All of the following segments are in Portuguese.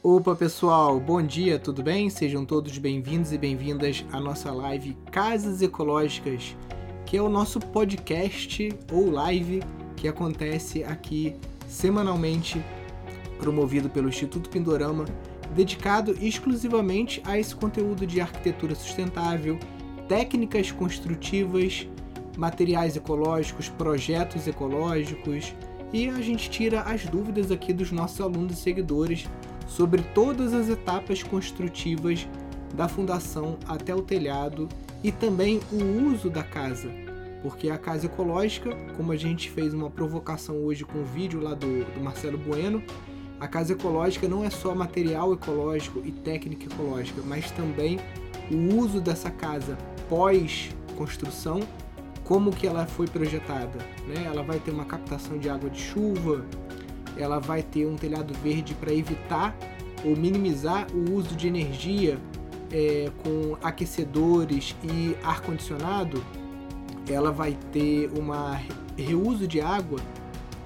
Opa pessoal, bom dia, tudo bem? Sejam todos bem-vindos e bem-vindas à nossa live Casas Ecológicas, que é o nosso podcast ou live que acontece aqui semanalmente, promovido pelo Instituto Pindorama, dedicado exclusivamente a esse conteúdo de arquitetura sustentável, técnicas construtivas, materiais ecológicos, projetos ecológicos e a gente tira as dúvidas aqui dos nossos alunos e seguidores sobre todas as etapas construtivas da fundação até o telhado e também o uso da casa. Porque a casa ecológica, como a gente fez uma provocação hoje com o vídeo lá do, do Marcelo Bueno, a casa ecológica não é só material ecológico e técnica ecológica, mas também o uso dessa casa pós construção, como que ela foi projetada, né? Ela vai ter uma captação de água de chuva, ela vai ter um telhado verde para evitar ou minimizar o uso de energia é, com aquecedores e ar condicionado. Ela vai ter um reuso de água,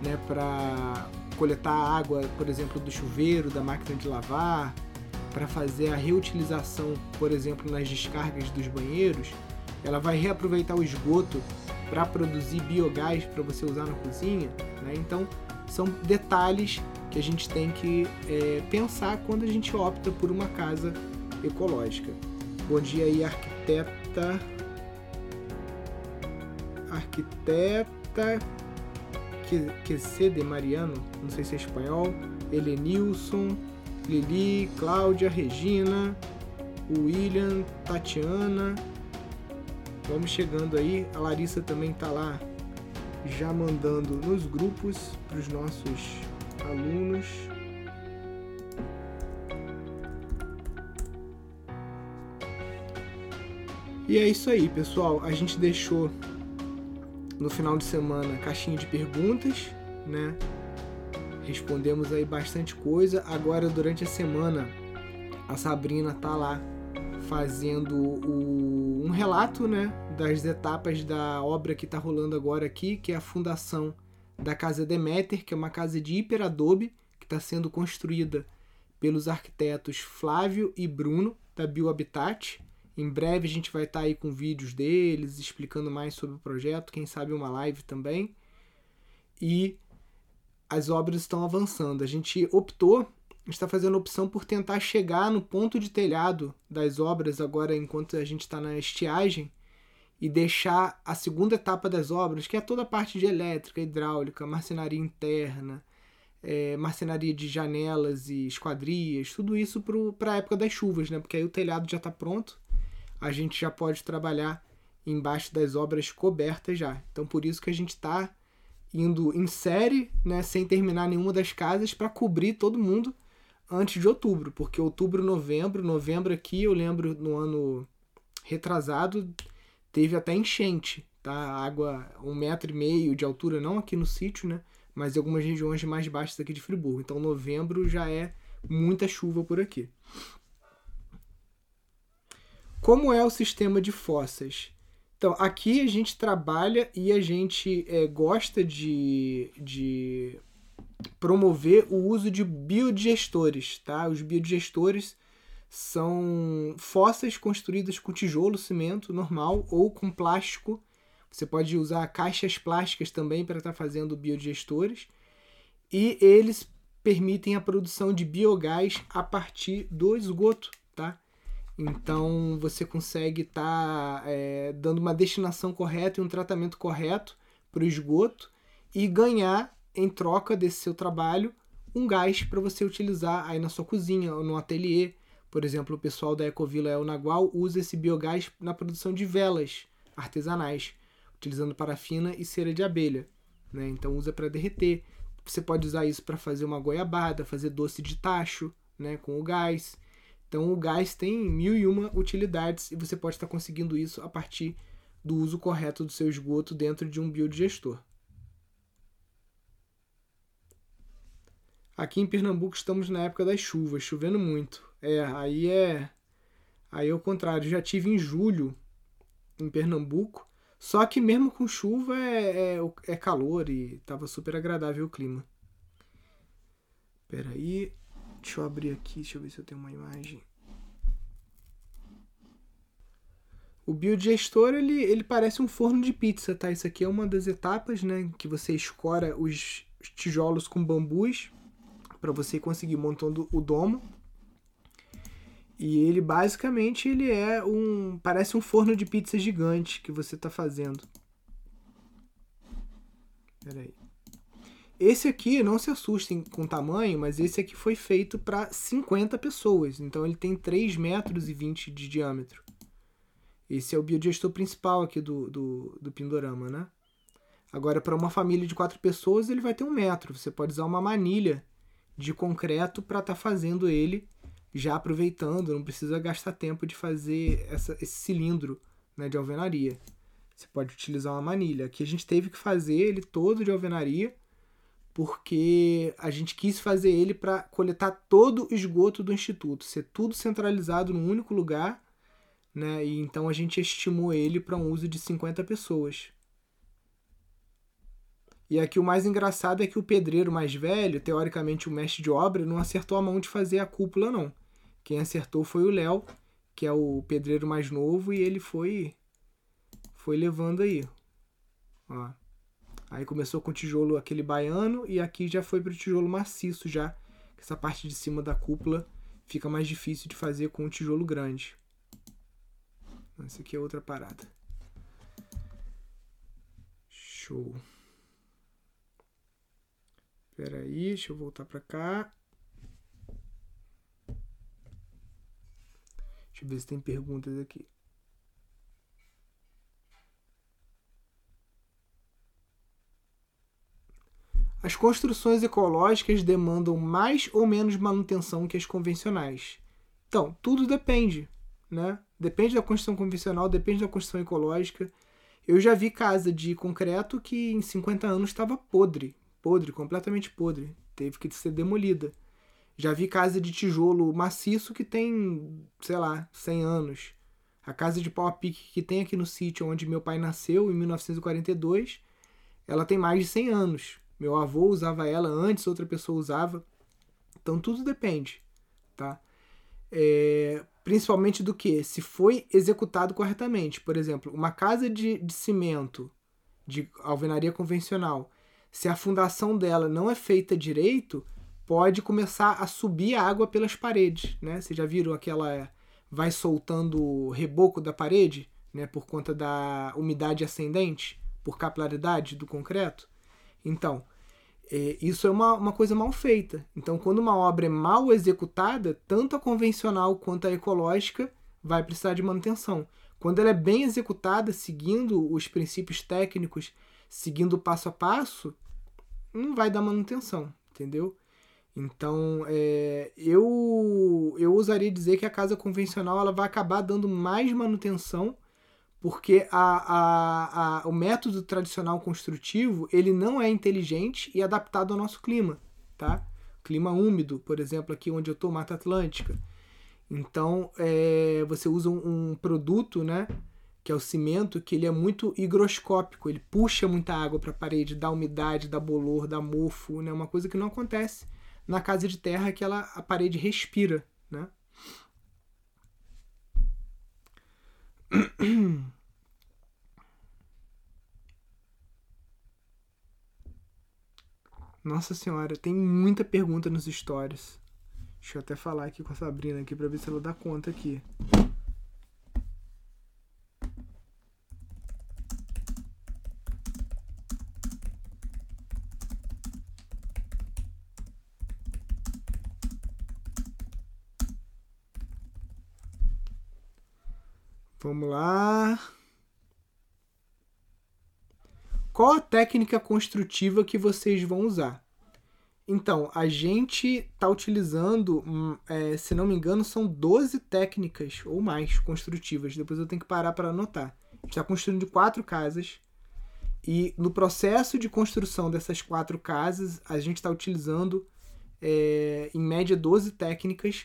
né, para coletar água, por exemplo, do chuveiro, da máquina de lavar, para fazer a reutilização, por exemplo, nas descargas dos banheiros. Ela vai reaproveitar o esgoto para produzir biogás para você usar na cozinha. Né? Então, são detalhes que a gente tem que é, pensar quando a gente opta por uma casa ecológica. Bom dia aí, arquiteta. Arquiteta que de Mariano, não sei se é espanhol, Helenilson, Lili, Cláudia, Regina, William, Tatiana. Vamos chegando aí. A Larissa também tá lá já mandando nos grupos para os nossos alunos. E é isso aí, pessoal. A gente deixou no final de semana caixinha de perguntas, né? Respondemos aí bastante coisa. Agora durante a semana a Sabrina tá lá fazendo o, um relato, né, das etapas da obra que está rolando agora aqui, que é a fundação da Casa Demeter, que é uma casa de hiperadobe que está sendo construída pelos arquitetos Flávio e Bruno da Biohabitat. Em breve a gente vai estar tá aí com vídeos deles explicando mais sobre o projeto, quem sabe uma live também. E as obras estão avançando. A gente optou está fazendo opção por tentar chegar no ponto de telhado das obras agora enquanto a gente está na estiagem e deixar a segunda etapa das obras, que é toda a parte de elétrica, hidráulica, marcenaria interna, é, marcenaria de janelas e esquadrias, tudo isso para a época das chuvas, né? Porque aí o telhado já está pronto, a gente já pode trabalhar embaixo das obras cobertas já. Então por isso que a gente está indo em série, né, sem terminar nenhuma das casas para cobrir todo mundo antes de outubro, porque outubro, novembro, novembro aqui, eu lembro no ano retrasado, teve até enchente, tá? Água um metro e meio de altura, não aqui no sítio, né? Mas em algumas regiões mais baixas aqui de Friburgo. Então novembro já é muita chuva por aqui. Como é o sistema de fossas? Então, aqui a gente trabalha e a gente é, gosta de, de promover o uso de biodigestores, tá? Os biodigestores são fossas construídas com tijolo, cimento normal ou com plástico. Você pode usar caixas plásticas também para estar tá fazendo biodigestores. E eles permitem a produção de biogás a partir do esgoto, tá? Então você consegue estar tá, é, dando uma destinação correta e um tratamento correto para o esgoto e ganhar em troca desse seu trabalho, um gás para você utilizar aí na sua cozinha ou no ateliê. Por exemplo, o pessoal da Ecovila El Nagual usa esse biogás na produção de velas artesanais, utilizando parafina e cera de abelha. Né? Então usa para derreter. Você pode usar isso para fazer uma goiabada, fazer doce de tacho né, com o gás. Então o gás tem mil e uma utilidades e você pode estar conseguindo isso a partir do uso correto do seu esgoto dentro de um biodigestor. Aqui em Pernambuco estamos na época das chuvas, chovendo muito. É, aí é. Aí é o contrário. Já tive em julho em Pernambuco. Só que mesmo com chuva é, é, é calor e tava super agradável o clima. Peraí. Deixa eu abrir aqui, deixa eu ver se eu tenho uma imagem. O biodigestor, ele, ele parece um forno de pizza, tá? Isso aqui é uma das etapas, né? Que você escora os tijolos com bambus para você conseguir montando o domo. E ele basicamente ele é um parece um forno de pizza gigante que você está fazendo. Peraí. Esse aqui, não se assustem com o tamanho, mas esse aqui foi feito para 50 pessoas. Então ele tem 3 metros e 20 de diâmetro. Esse é o biodigestor principal aqui do, do, do Pindorama, né? Agora, para uma família de quatro pessoas, ele vai ter um metro. Você pode usar uma manilha de concreto para estar tá fazendo ele já aproveitando, não precisa gastar tempo de fazer essa, esse cilindro né, de alvenaria. Você pode utilizar uma manilha. Aqui a gente teve que fazer ele todo de alvenaria, porque a gente quis fazer ele para coletar todo o esgoto do instituto, ser tudo centralizado num único lugar, né? E então a gente estimou ele para um uso de 50 pessoas. E aqui o mais engraçado é que o pedreiro mais velho, teoricamente o mestre de obra, não acertou a mão de fazer a cúpula não. Quem acertou foi o Léo, que é o pedreiro mais novo, e ele foi foi levando aí. Ó. Aí começou com o tijolo aquele baiano e aqui já foi para o tijolo maciço já. Essa parte de cima da cúpula fica mais difícil de fazer com o tijolo grande. Essa aqui é outra parada. Show. Espera aí, deixa eu voltar para cá. Deixa eu ver se tem perguntas aqui. As construções ecológicas demandam mais ou menos manutenção que as convencionais. Então, tudo depende, né? Depende da construção convencional, depende da construção ecológica. Eu já vi casa de concreto que em 50 anos estava podre, podre, completamente podre, teve que ser demolida. Já vi casa de tijolo maciço que tem, sei lá, 100 anos. A casa de pau a pique que tem aqui no sítio onde meu pai nasceu, em 1942, ela tem mais de 100 anos. Meu avô usava ela antes, outra pessoa usava. Então tudo depende, tá? É, principalmente do que? Se foi executado corretamente. Por exemplo, uma casa de, de cimento, de alvenaria convencional, se a fundação dela não é feita direito, pode começar a subir a água pelas paredes, né? Vocês já viram aquela vai soltando o reboco da parede, né, por conta da umidade ascendente, por capilaridade do concreto? Então, é, isso é uma, uma coisa mal feita. Então, quando uma obra é mal executada, tanto a convencional quanto a ecológica vai precisar de manutenção. Quando ela é bem executada, seguindo os princípios técnicos, seguindo passo a passo, não vai dar manutenção, entendeu? Então, é, eu, eu ousaria dizer que a casa convencional ela vai acabar dando mais manutenção, porque a, a, a, o método tradicional construtivo ele não é inteligente e adaptado ao nosso clima, tá? Clima úmido, por exemplo, aqui onde eu estou, Mata Atlântica. Então, é, você usa um, um produto, né? que é o cimento, que ele é muito higroscópico, ele puxa muita água para a parede, dá umidade, dá bolor, dá mofo, né? Uma coisa que não acontece na casa de terra que ela, a parede respira, né? Nossa senhora, tem muita pergunta nos stories. Deixa eu até falar aqui com a Sabrina aqui para ver se ela dá conta aqui. Vamos lá. Qual a técnica construtiva que vocês vão usar? Então, a gente está utilizando, hum, é, se não me engano, são 12 técnicas ou mais construtivas. Depois eu tenho que parar para anotar. A gente está construindo quatro casas. E no processo de construção dessas quatro casas, a gente está utilizando, é, em média, 12 técnicas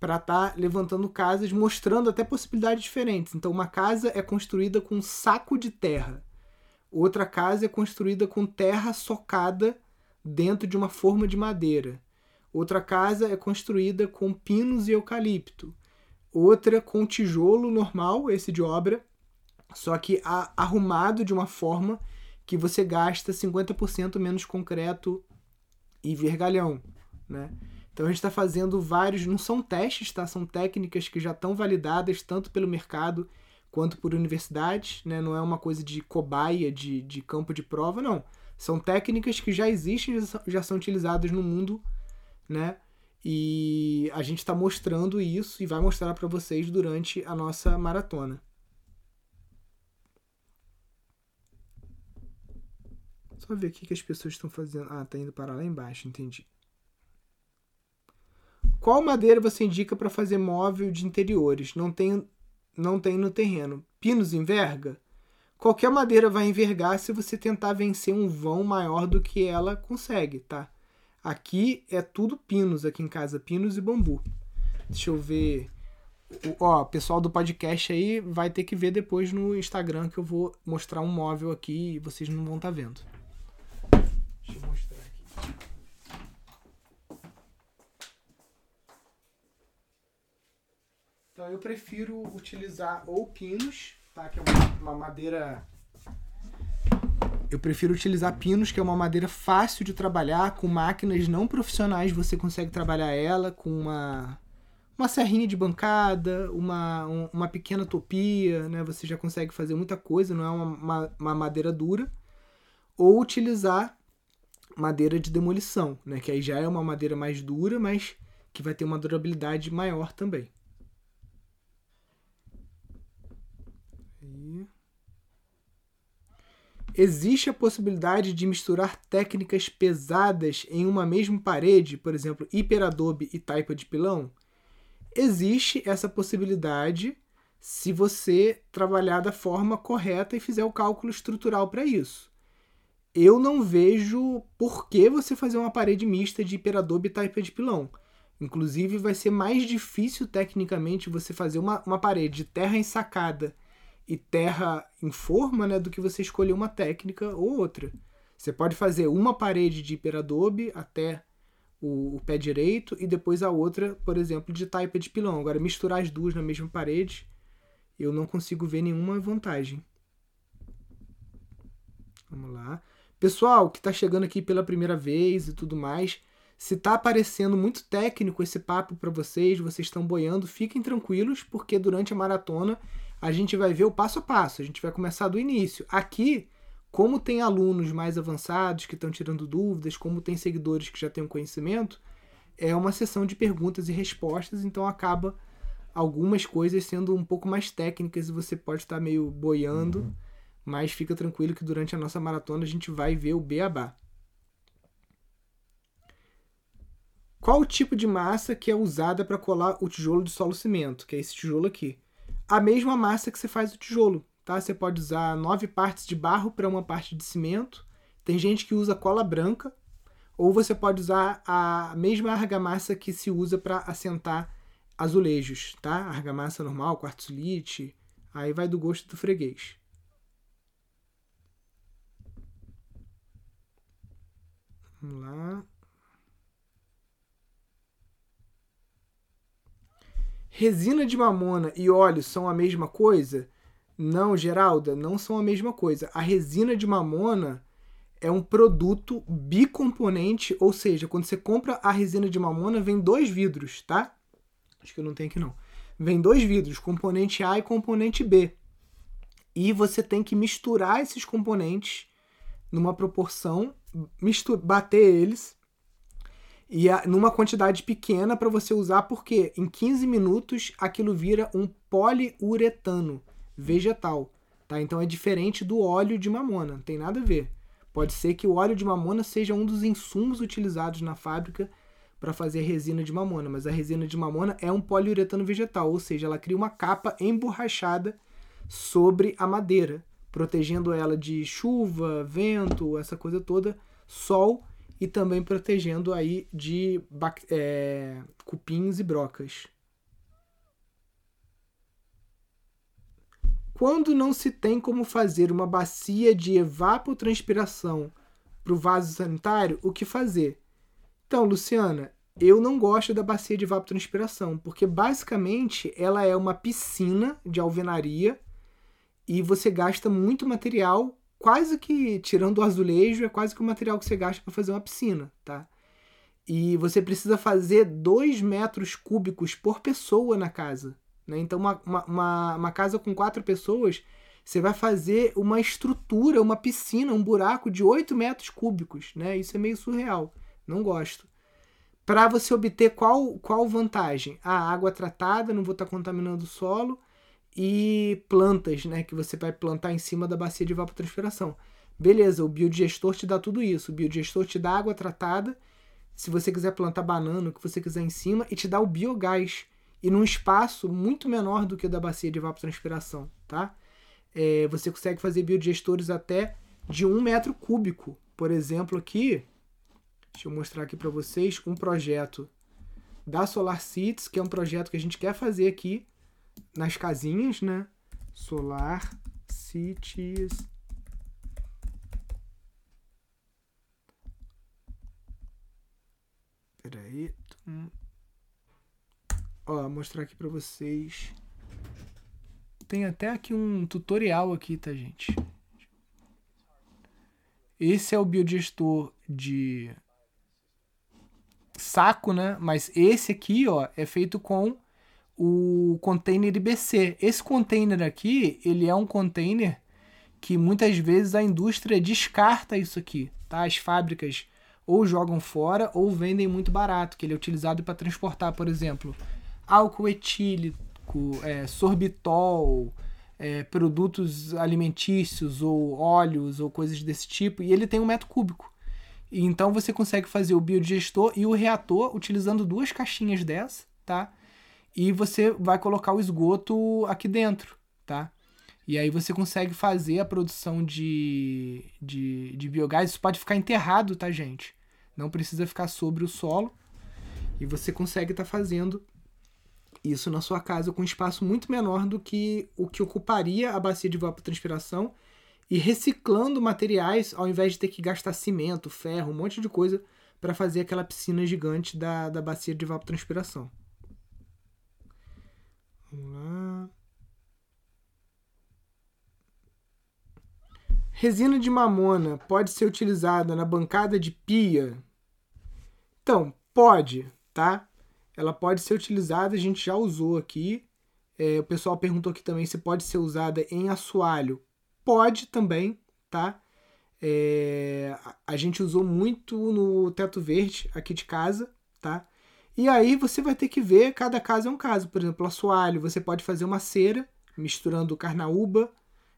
para estar tá levantando casas, mostrando até possibilidades diferentes. Então, uma casa é construída com um saco de terra, outra casa é construída com terra socada dentro de uma forma de madeira, Outra casa é construída com pinos e eucalipto. Outra com tijolo normal, esse de obra, só que arrumado de uma forma que você gasta 50% menos concreto e vergalhão, né? Então a gente está fazendo vários, não são testes, tá? São técnicas que já estão validadas tanto pelo mercado quanto por universidades, né? Não é uma coisa de cobaia, de, de campo de prova, não. São técnicas que já existem, já são utilizadas no mundo, né? E a gente está mostrando isso e vai mostrar para vocês durante a nossa maratona. Só ver o que as pessoas estão fazendo. Ah, tá indo para lá embaixo, entendi. Qual madeira você indica para fazer móvel de interiores? Não tem, não tem no terreno. Pinos enverga? Qualquer madeira vai envergar se você tentar vencer um vão maior do que ela consegue, tá? Aqui é tudo pinos aqui em casa, pinos e bambu. Deixa eu ver. O, ó, pessoal do podcast aí vai ter que ver depois no Instagram que eu vou mostrar um móvel aqui e vocês não vão estar tá vendo. Deixa eu mostrar aqui. Então eu prefiro utilizar ou pinos, tá? Que é uma, uma madeira eu prefiro utilizar pinos, que é uma madeira fácil de trabalhar, com máquinas não profissionais você consegue trabalhar ela, com uma, uma serrinha de bancada, uma, um, uma pequena topia, né? Você já consegue fazer muita coisa, não é uma, uma, uma madeira dura. Ou utilizar madeira de demolição, né? Que aí já é uma madeira mais dura, mas que vai ter uma durabilidade maior também. Existe a possibilidade de misturar técnicas pesadas em uma mesma parede, por exemplo, hiperadobe e taipa de pilão? Existe essa possibilidade se você trabalhar da forma correta e fizer o cálculo estrutural para isso. Eu não vejo por que você fazer uma parede mista de hiperadobe e taipa de pilão. Inclusive, vai ser mais difícil tecnicamente você fazer uma, uma parede de terra ensacada e terra em forma, né, do que você escolher uma técnica ou outra. Você pode fazer uma parede de hiperadobe até o, o, pé direito e depois a outra, por exemplo, de taipa de pilão. Agora, misturar as duas na mesma parede, eu não consigo ver nenhuma vantagem. Vamos lá. Pessoal que está chegando aqui pela primeira vez e tudo mais, se está aparecendo muito técnico esse papo para vocês, vocês estão boiando, fiquem tranquilos, porque durante a maratona a gente vai ver o passo a passo, a gente vai começar do início. Aqui, como tem alunos mais avançados que estão tirando dúvidas, como tem seguidores que já têm um conhecimento, é uma sessão de perguntas e respostas, então acaba algumas coisas sendo um pouco mais técnicas e você pode estar meio boiando, uhum. mas fica tranquilo que durante a nossa maratona a gente vai ver o beabá. Qual o tipo de massa que é usada para colar o tijolo de solo cimento, que é esse tijolo aqui? A mesma massa que você faz o tijolo. Tá? Você pode usar nove partes de barro para uma parte de cimento. Tem gente que usa cola branca. Ou você pode usar a mesma argamassa que se usa para assentar azulejos, tá? Argamassa normal, quartzolite, aí vai do gosto do freguês. Vamos lá. Resina de mamona e óleo são a mesma coisa? Não, Geralda, não são a mesma coisa. A resina de mamona é um produto bicomponente, ou seja, quando você compra a resina de mamona, vem dois vidros, tá? Acho que eu não tenho aqui não. Vem dois vidros, componente A e componente B. E você tem que misturar esses componentes numa proporção, mistura, bater eles e a, numa quantidade pequena para você usar, porque em 15 minutos aquilo vira um poliuretano vegetal. Tá? Então é diferente do óleo de mamona, não tem nada a ver. Pode ser que o óleo de mamona seja um dos insumos utilizados na fábrica para fazer resina de mamona, mas a resina de mamona é um poliuretano vegetal, ou seja, ela cria uma capa emborrachada sobre a madeira, protegendo ela de chuva, vento, essa coisa toda, sol e também protegendo aí de é, cupins e brocas. Quando não se tem como fazer uma bacia de evapotranspiração para o vaso sanitário, o que fazer? Então, Luciana, eu não gosto da bacia de evapotranspiração, porque basicamente ela é uma piscina de alvenaria e você gasta muito material, quase que tirando o azulejo, é quase que o material que você gasta para fazer uma piscina, tá? E você precisa fazer 2 metros cúbicos por pessoa na casa. Né? Então, uma, uma, uma casa com quatro pessoas, você vai fazer uma estrutura, uma piscina, um buraco de 8 metros cúbicos. Né? Isso é meio surreal. Não gosto. Para você obter qual, qual vantagem? A água tratada, não vou estar tá contaminando o solo, e plantas, né, que você vai plantar em cima da bacia de evapotranspiração. Beleza, o biodigestor te dá tudo isso. O biodigestor te dá água tratada, se você quiser plantar banana, o que você quiser em cima, e te dá o biogás. E num espaço muito menor do que o da bacia de evapotranspiração, tá? É, você consegue fazer biodigestores até de um metro cúbico. Por exemplo, aqui, deixa eu mostrar aqui para vocês um projeto da Solar Cities, que é um projeto que a gente quer fazer aqui nas casinhas, né? Solar Cities. Peraí. Ó, mostrar aqui para vocês. Tem até aqui um tutorial aqui, tá, gente? Esse é o biodigestor de saco, né? Mas esse aqui, ó, é feito com o container IBC. Esse container aqui, ele é um container que muitas vezes a indústria descarta isso aqui, tá? As fábricas ou jogam fora ou vendem muito barato, que ele é utilizado para transportar, por exemplo, álcool etílico, é, sorbitol, é, produtos alimentícios ou óleos ou coisas desse tipo, e ele tem um metro cúbico. E então você consegue fazer o biodigestor e o reator utilizando duas caixinhas dessa, tá? E você vai colocar o esgoto aqui dentro, tá? E aí você consegue fazer a produção de, de, de biogás. Isso pode ficar enterrado, tá, gente? Não precisa ficar sobre o solo. E você consegue estar tá fazendo isso na sua casa com um espaço muito menor do que o que ocuparia a bacia de evapotranspiração e reciclando materiais ao invés de ter que gastar cimento, ferro, um monte de coisa para fazer aquela piscina gigante da, da bacia de evapotranspiração. Vamos lá. Resina de mamona pode ser utilizada na bancada de pia? Então, pode, tá? Ela pode ser utilizada, a gente já usou aqui. É, o pessoal perguntou aqui também se pode ser usada em assoalho. Pode também, tá? É, a gente usou muito no teto verde aqui de casa, tá? E aí você vai ter que ver, cada caso é um caso. Por exemplo, assoalho, você pode fazer uma cera misturando carnaúba,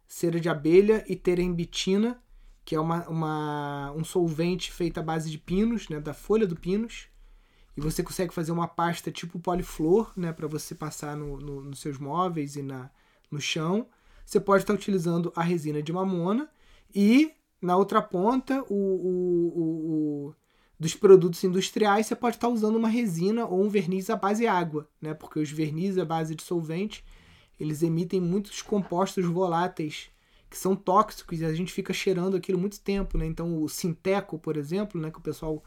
cera de abelha e terembitina, que é uma, uma, um solvente feito à base de pinos, né, da folha do pinos. E você consegue fazer uma pasta tipo poliflor, né, para você passar no, no, nos seus móveis e na, no chão. Você pode estar utilizando a resina de mamona e na outra ponta o, o, o dos produtos industriais, você pode estar usando uma resina ou um verniz à base de água, né? Porque os vernizes à base de solvente, eles emitem muitos compostos voláteis que são tóxicos e a gente fica cheirando aquilo muito tempo, né? Então o sinteco, por exemplo, né, que o pessoal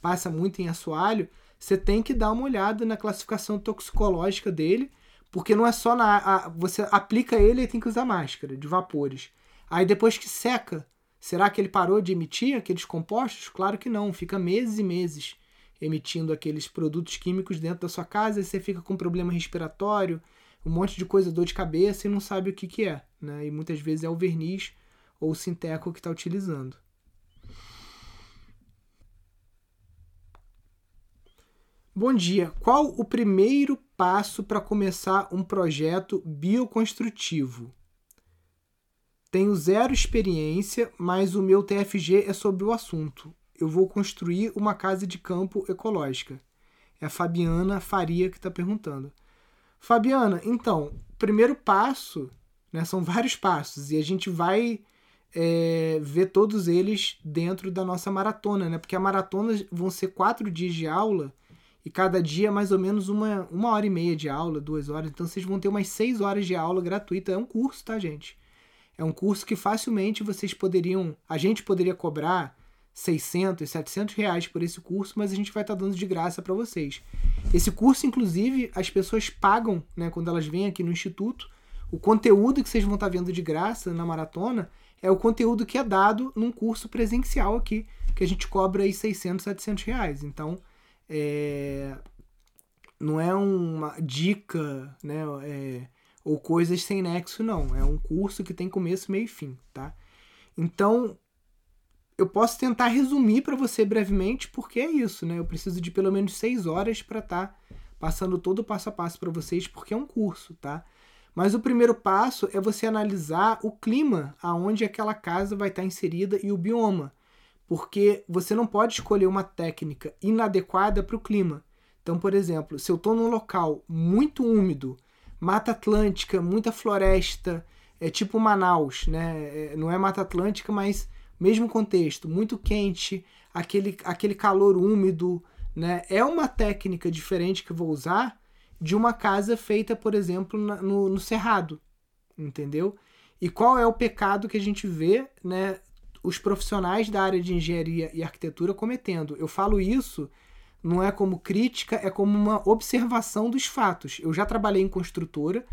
passa muito em assoalho, você tem que dar uma olhada na classificação toxicológica dele, porque não é só na a, você aplica ele e tem que usar máscara de vapores. Aí depois que seca, Será que ele parou de emitir aqueles compostos? Claro que não, fica meses e meses emitindo aqueles produtos químicos dentro da sua casa e você fica com problema respiratório, um monte de coisa, dor de cabeça e não sabe o que, que é. Né? E muitas vezes é o verniz ou o sinteco que está utilizando. Bom dia. Qual o primeiro passo para começar um projeto bioconstrutivo? Tenho zero experiência, mas o meu TFG é sobre o assunto. Eu vou construir uma casa de campo ecológica. É a Fabiana Faria que está perguntando. Fabiana, então, primeiro passo, né, são vários passos e a gente vai é, ver todos eles dentro da nossa maratona, né? Porque a maratona vão ser quatro dias de aula e cada dia mais ou menos uma, uma hora e meia de aula, duas horas. Então vocês vão ter umas seis horas de aula gratuita. É um curso, tá, gente? É um curso que facilmente vocês poderiam, a gente poderia cobrar 600, 700 reais por esse curso, mas a gente vai estar tá dando de graça para vocês. Esse curso, inclusive, as pessoas pagam, né, quando elas vêm aqui no instituto. O conteúdo que vocês vão estar tá vendo de graça na maratona é o conteúdo que é dado num curso presencial aqui, que a gente cobra aí 600, 700 reais. Então, é... não é uma dica, né, é... ou coisas sem nexo, não. É um curso que tem começo, meio e fim, tá? Então, eu posso tentar resumir para você brevemente, porque é isso, né? Eu preciso de pelo menos seis horas para estar tá passando todo o passo a passo para vocês, porque é um curso, tá? Mas o primeiro passo é você analisar o clima aonde aquela casa vai estar tá inserida e o bioma, porque você não pode escolher uma técnica inadequada para o clima. Então, por exemplo, se eu estou num local muito úmido, Mata Atlântica, muita floresta, é tipo Manaus, né? É, não é Mata Atlântica, mas mesmo contexto, muito quente, aquele, aquele calor úmido, né? É uma técnica diferente que eu vou usar de uma casa feita, por exemplo, no, no Cerrado, entendeu? E qual é o pecado que a gente vê, né? Os profissionais da área de engenharia e arquitetura cometendo. Eu falo isso não é como crítica, é como uma observação dos fatos. Eu já trabalhei em construtora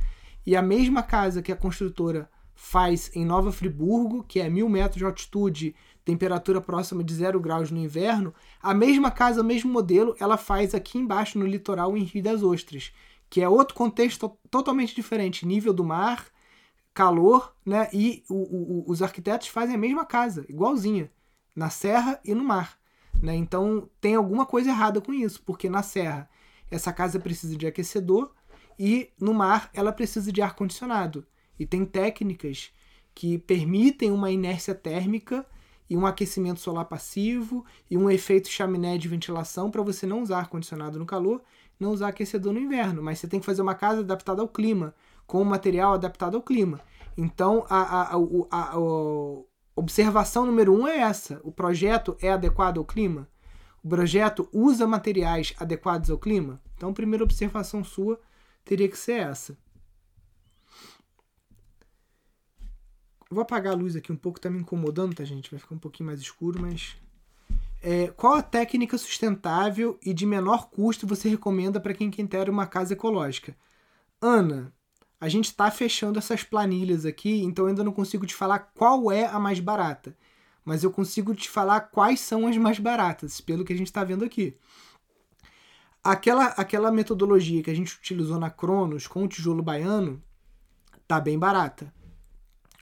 e a mesma casa que a construtora faz em Nova Friburgo, que é mil metros de altitude, temperatura próxima de zero graus no inverno, a mesma casa, o mesmo modelo, ela faz aqui embaixo no litoral em Rio das Ostras, que é outro contexto totalmente diferente, nível do mar, calor, né? E o, o, os arquitetos fazem a mesma casa, igualzinha, na serra e no mar. Né? Então tem alguma coisa errada com isso, porque na serra essa casa precisa de aquecedor e no mar ela precisa de ar condicionado. E tem técnicas que permitem uma inércia térmica e um aquecimento solar passivo e um efeito chaminé de ventilação para você não usar ar-condicionado no calor, não usar aquecedor no inverno. Mas você tem que fazer uma casa adaptada ao clima, com um material adaptado ao clima. Então, a, a, a observação número um é essa: o projeto é adequado ao clima? O projeto usa materiais adequados ao clima? Então, a primeira observação sua teria que ser essa. Vou apagar a luz aqui um pouco, tá me incomodando, tá, gente? Vai ficar um pouquinho mais escuro, mas. É, qual a técnica sustentável e de menor custo você recomenda para quem quer ter uma casa ecológica? Ana, a gente está fechando essas planilhas aqui, então eu ainda não consigo te falar qual é a mais barata. Mas eu consigo te falar quais são as mais baratas, pelo que a gente está vendo aqui. Aquela, aquela metodologia que a gente utilizou na Cronos com o tijolo baiano tá bem barata.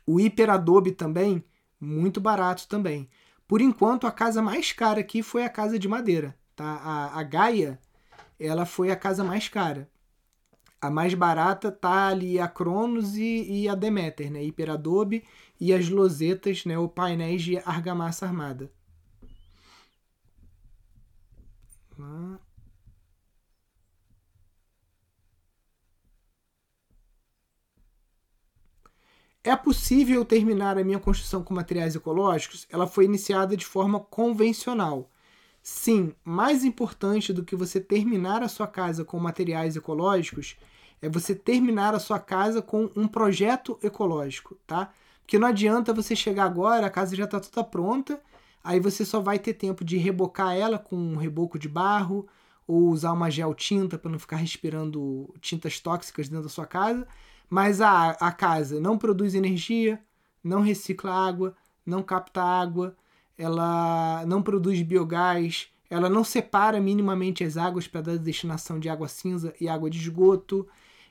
O Hiper Adobe também, muito barato também. Por enquanto, a casa mais cara aqui foi a casa de madeira. Tá? A, a Gaia, ela foi a casa mais cara. A mais barata tá ali a Cronos e, e a Demeter, né? Hiper Adobe e as losetas, né? O painéis de argamassa armada. É possível terminar a minha construção com materiais ecológicos? Ela foi iniciada de forma convencional. Sim, mais importante do que você terminar a sua casa com materiais ecológicos é você terminar a sua casa com um projeto ecológico, tá? Porque não adianta você chegar agora, a casa já está toda pronta, aí você só vai ter tempo de rebocar ela com um reboco de barro ou usar uma gel tinta para não ficar respirando tintas tóxicas dentro da sua casa mas a, a casa não produz energia, não recicla água, não capta água, ela não produz biogás, ela não separa minimamente as águas para dar destinação de água cinza e água de esgoto.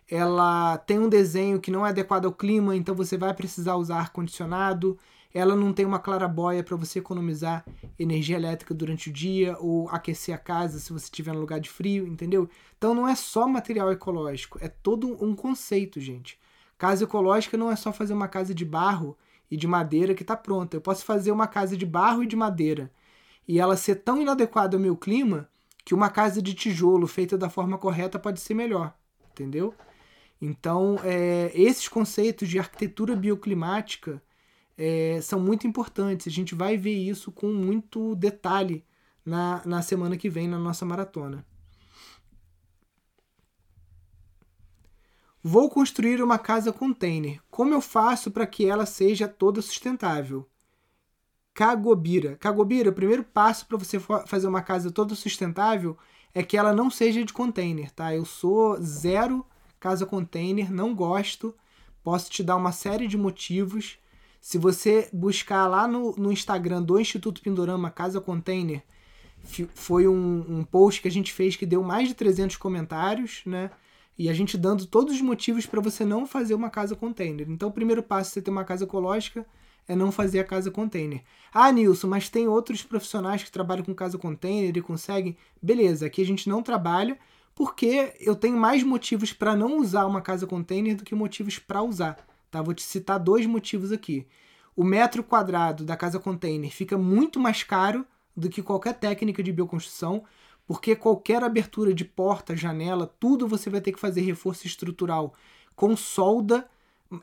Ela tem um desenho que não é adequado ao clima, então você vai precisar usar ar condicionado ela não tem uma clarabóia para você economizar energia elétrica durante o dia ou aquecer a casa se você estiver no lugar de frio, entendeu? Então não é só material ecológico, é todo um conceito, gente. Casa ecológica não é só fazer uma casa de barro e de madeira que está pronta. Eu posso fazer uma casa de barro e de madeira e ela ser tão inadequada ao meu clima que uma casa de tijolo feita da forma correta pode ser melhor, entendeu? Então, é, esses conceitos de arquitetura bioclimática é, são muito importantes. A gente vai ver isso com muito detalhe na, na semana que vem, na nossa maratona. Vou construir uma casa container. Como eu faço para que ela seja toda sustentável? Cagobira. Cagobira, o primeiro passo para você fazer uma casa toda sustentável é que ela não seja de container, tá? Eu sou zero casa container, não gosto. Posso te dar uma série de motivos. Se você buscar lá no, no Instagram do Instituto Pindorama Casa Container, foi um, um post que a gente fez que deu mais de 300 comentários, né? E a gente dando todos os motivos para você não fazer uma casa container. Então, o primeiro passo você ter uma casa ecológica é não fazer a casa container. Ah, Nilson, mas tem outros profissionais que trabalham com casa container e conseguem. Beleza, aqui a gente não trabalha porque eu tenho mais motivos para não usar uma casa container do que motivos para usar. Tá? Vou te citar dois motivos aqui. O metro quadrado da casa container fica muito mais caro do que qualquer técnica de bioconstrução, porque qualquer abertura de porta, janela, tudo você vai ter que fazer reforço estrutural com solda,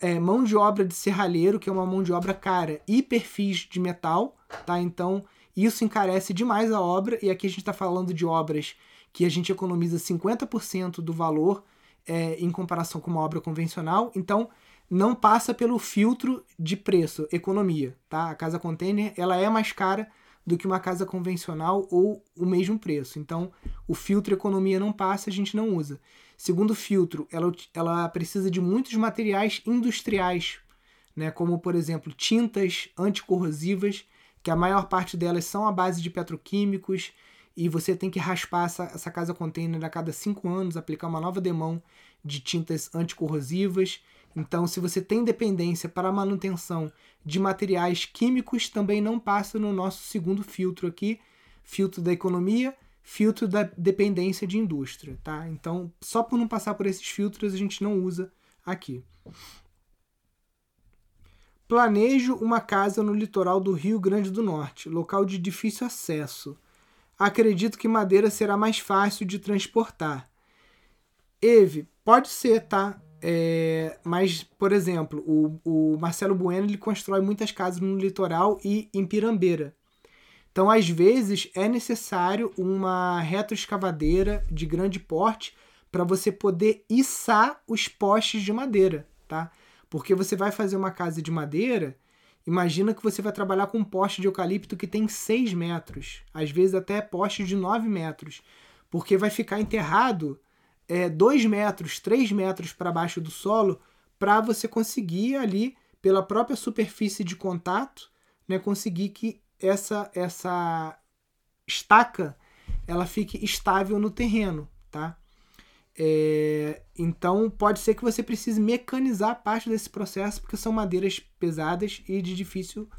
é, mão de obra de serralheiro, que é uma mão de obra cara, e perfis de metal, tá? Então isso encarece demais a obra, e aqui a gente está falando de obras que a gente economiza 50% do valor é, em comparação com uma obra convencional, então não passa pelo filtro de preço, economia, tá? A casa container ela é mais cara do que uma casa convencional ou o mesmo preço. Então, o filtro economia não passa, a gente não usa. Segundo filtro, ela, ela precisa de muitos materiais industriais, né, como, por exemplo, tintas anticorrosivas, que a maior parte delas são à base de petroquímicos, e você tem que raspar essa, essa casa container a cada cinco anos, aplicar uma nova demão de tintas anticorrosivas. Então, se você tem dependência para manutenção de materiais químicos, também não passa no nosso segundo filtro aqui, filtro da economia, filtro da dependência de indústria, tá? Então, só por não passar por esses filtros, a gente não usa aqui. Planejo uma casa no litoral do Rio Grande do Norte, local de difícil acesso. Acredito que madeira será mais fácil de transportar. Eve, pode ser, tá? É, mas, por exemplo, o, o Marcelo Bueno ele constrói muitas casas no litoral e em Pirambeira. Então, às vezes, é necessário uma retroescavadeira de grande porte para você poder içar os postes de madeira, tá? Porque você vai fazer uma casa de madeira, imagina que você vai trabalhar com um poste de eucalipto que tem 6 metros, às vezes até poste de 9 metros, porque vai ficar enterrado é, dois metros, três metros para baixo do solo para você conseguir ali, pela própria superfície de contato, né, conseguir que essa, essa estaca ela fique estável no terreno, tá? É, então pode ser que você precise mecanizar parte desse processo porque são madeiras pesadas e de difícil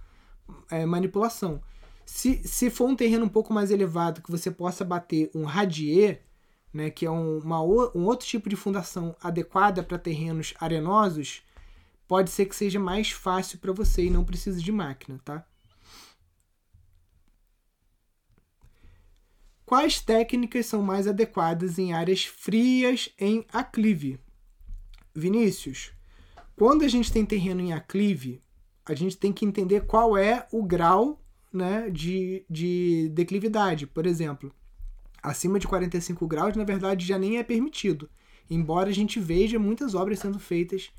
é, manipulação. Se, se for um terreno um pouco mais elevado que você possa bater um radier, né, que é um, uma, um outro tipo de fundação adequada para terrenos arenosos, pode ser que seja mais fácil para você e não precise de máquina, tá? Quais técnicas são mais adequadas em áreas frias em aclive? Vinícius, quando a gente tem terreno em aclive, a gente tem que entender qual é o grau né, de, de declividade. Por exemplo, acima de 45 graus, na verdade, já nem é permitido. Embora a gente veja muitas obras sendo feitas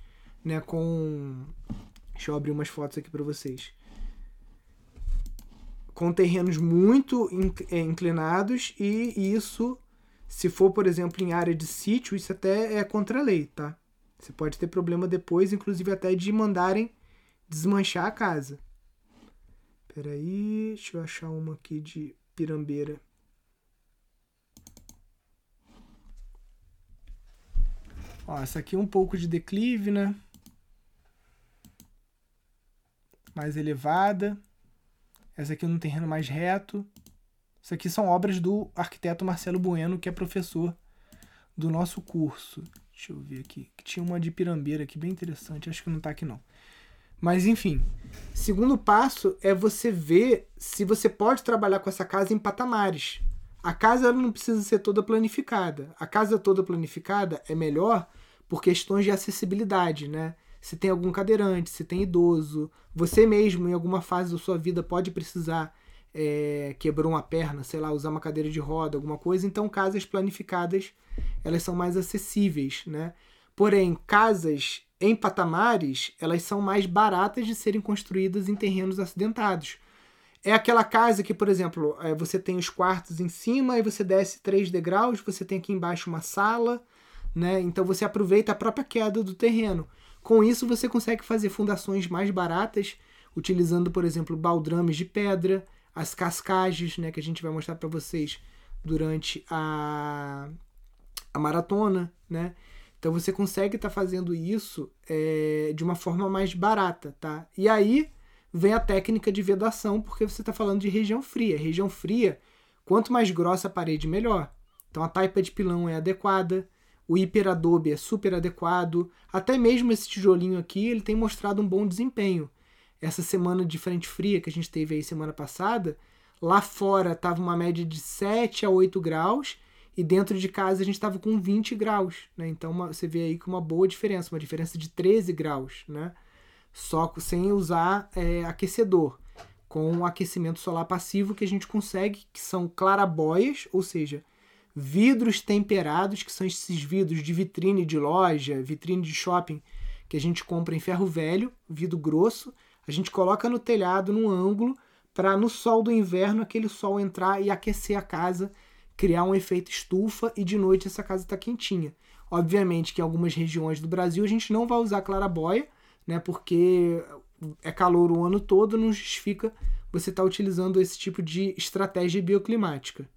né, com. Deixa eu abrir umas fotos aqui para vocês. Com terrenos muito é, inclinados, e isso, se for, por exemplo, em área de sítio, isso até é contra a lei, tá? Você pode ter problema depois, inclusive até de mandarem desmanchar a casa. Peraí, deixa eu achar uma aqui de pirambeira. Ó, essa aqui é um pouco de declive, né? Mais elevada. Essa aqui é um terreno mais reto. Isso aqui são obras do arquiteto Marcelo Bueno, que é professor do nosso curso. Deixa eu ver aqui. Tinha uma de pirambeira aqui bem interessante. Acho que não tá aqui não. Mas enfim, segundo passo é você ver se você pode trabalhar com essa casa em patamares. A casa não precisa ser toda planificada. A casa toda planificada é melhor por questões de acessibilidade, né? Se tem algum cadeirante, se tem idoso, você mesmo em alguma fase da sua vida pode precisar é, quebrou uma perna, sei lá, usar uma cadeira de roda, alguma coisa. Então casas planificadas elas são mais acessíveis, né? Porém casas em patamares elas são mais baratas de serem construídas em terrenos acidentados. É aquela casa que, por exemplo, é, você tem os quartos em cima e você desce três degraus, você tem aqui embaixo uma sala, né? Então você aproveita a própria queda do terreno. Com isso você consegue fazer fundações mais baratas, utilizando, por exemplo, baldrames de pedra, as cascagens, né, que a gente vai mostrar para vocês durante a, a maratona, né? Então você consegue estar tá fazendo isso é, de uma forma mais barata, tá? E aí vem a técnica de vedação, porque você está falando de região fria. Região fria, quanto mais grossa a parede, melhor. Então a taipa de pilão é adequada, o hiperadobe é super adequado, até mesmo esse tijolinho aqui ele tem mostrado um bom desempenho. Essa semana de frente fria que a gente teve aí semana passada, lá fora estava uma média de 7 a 8 graus e dentro de casa a gente estava com 20 graus, né? Então uma, você vê aí que uma boa diferença, uma diferença de 13 graus, né? Só sem usar é, aquecedor, com o aquecimento solar passivo que a gente consegue, que são clarabóias, ou seja, vidros temperados, que são esses vidros de vitrine de loja, vitrine de shopping, que a gente compra em ferro velho, vidro grosso, a gente coloca no telhado, num ângulo, para no sol do inverno aquele sol entrar e aquecer a casa criar um efeito estufa e de noite essa casa está quentinha. Obviamente que em algumas regiões do Brasil a gente não vai usar clarabóia, né, porque é calor o ano todo, não justifica você estar tá utilizando esse tipo de estratégia bioclimática.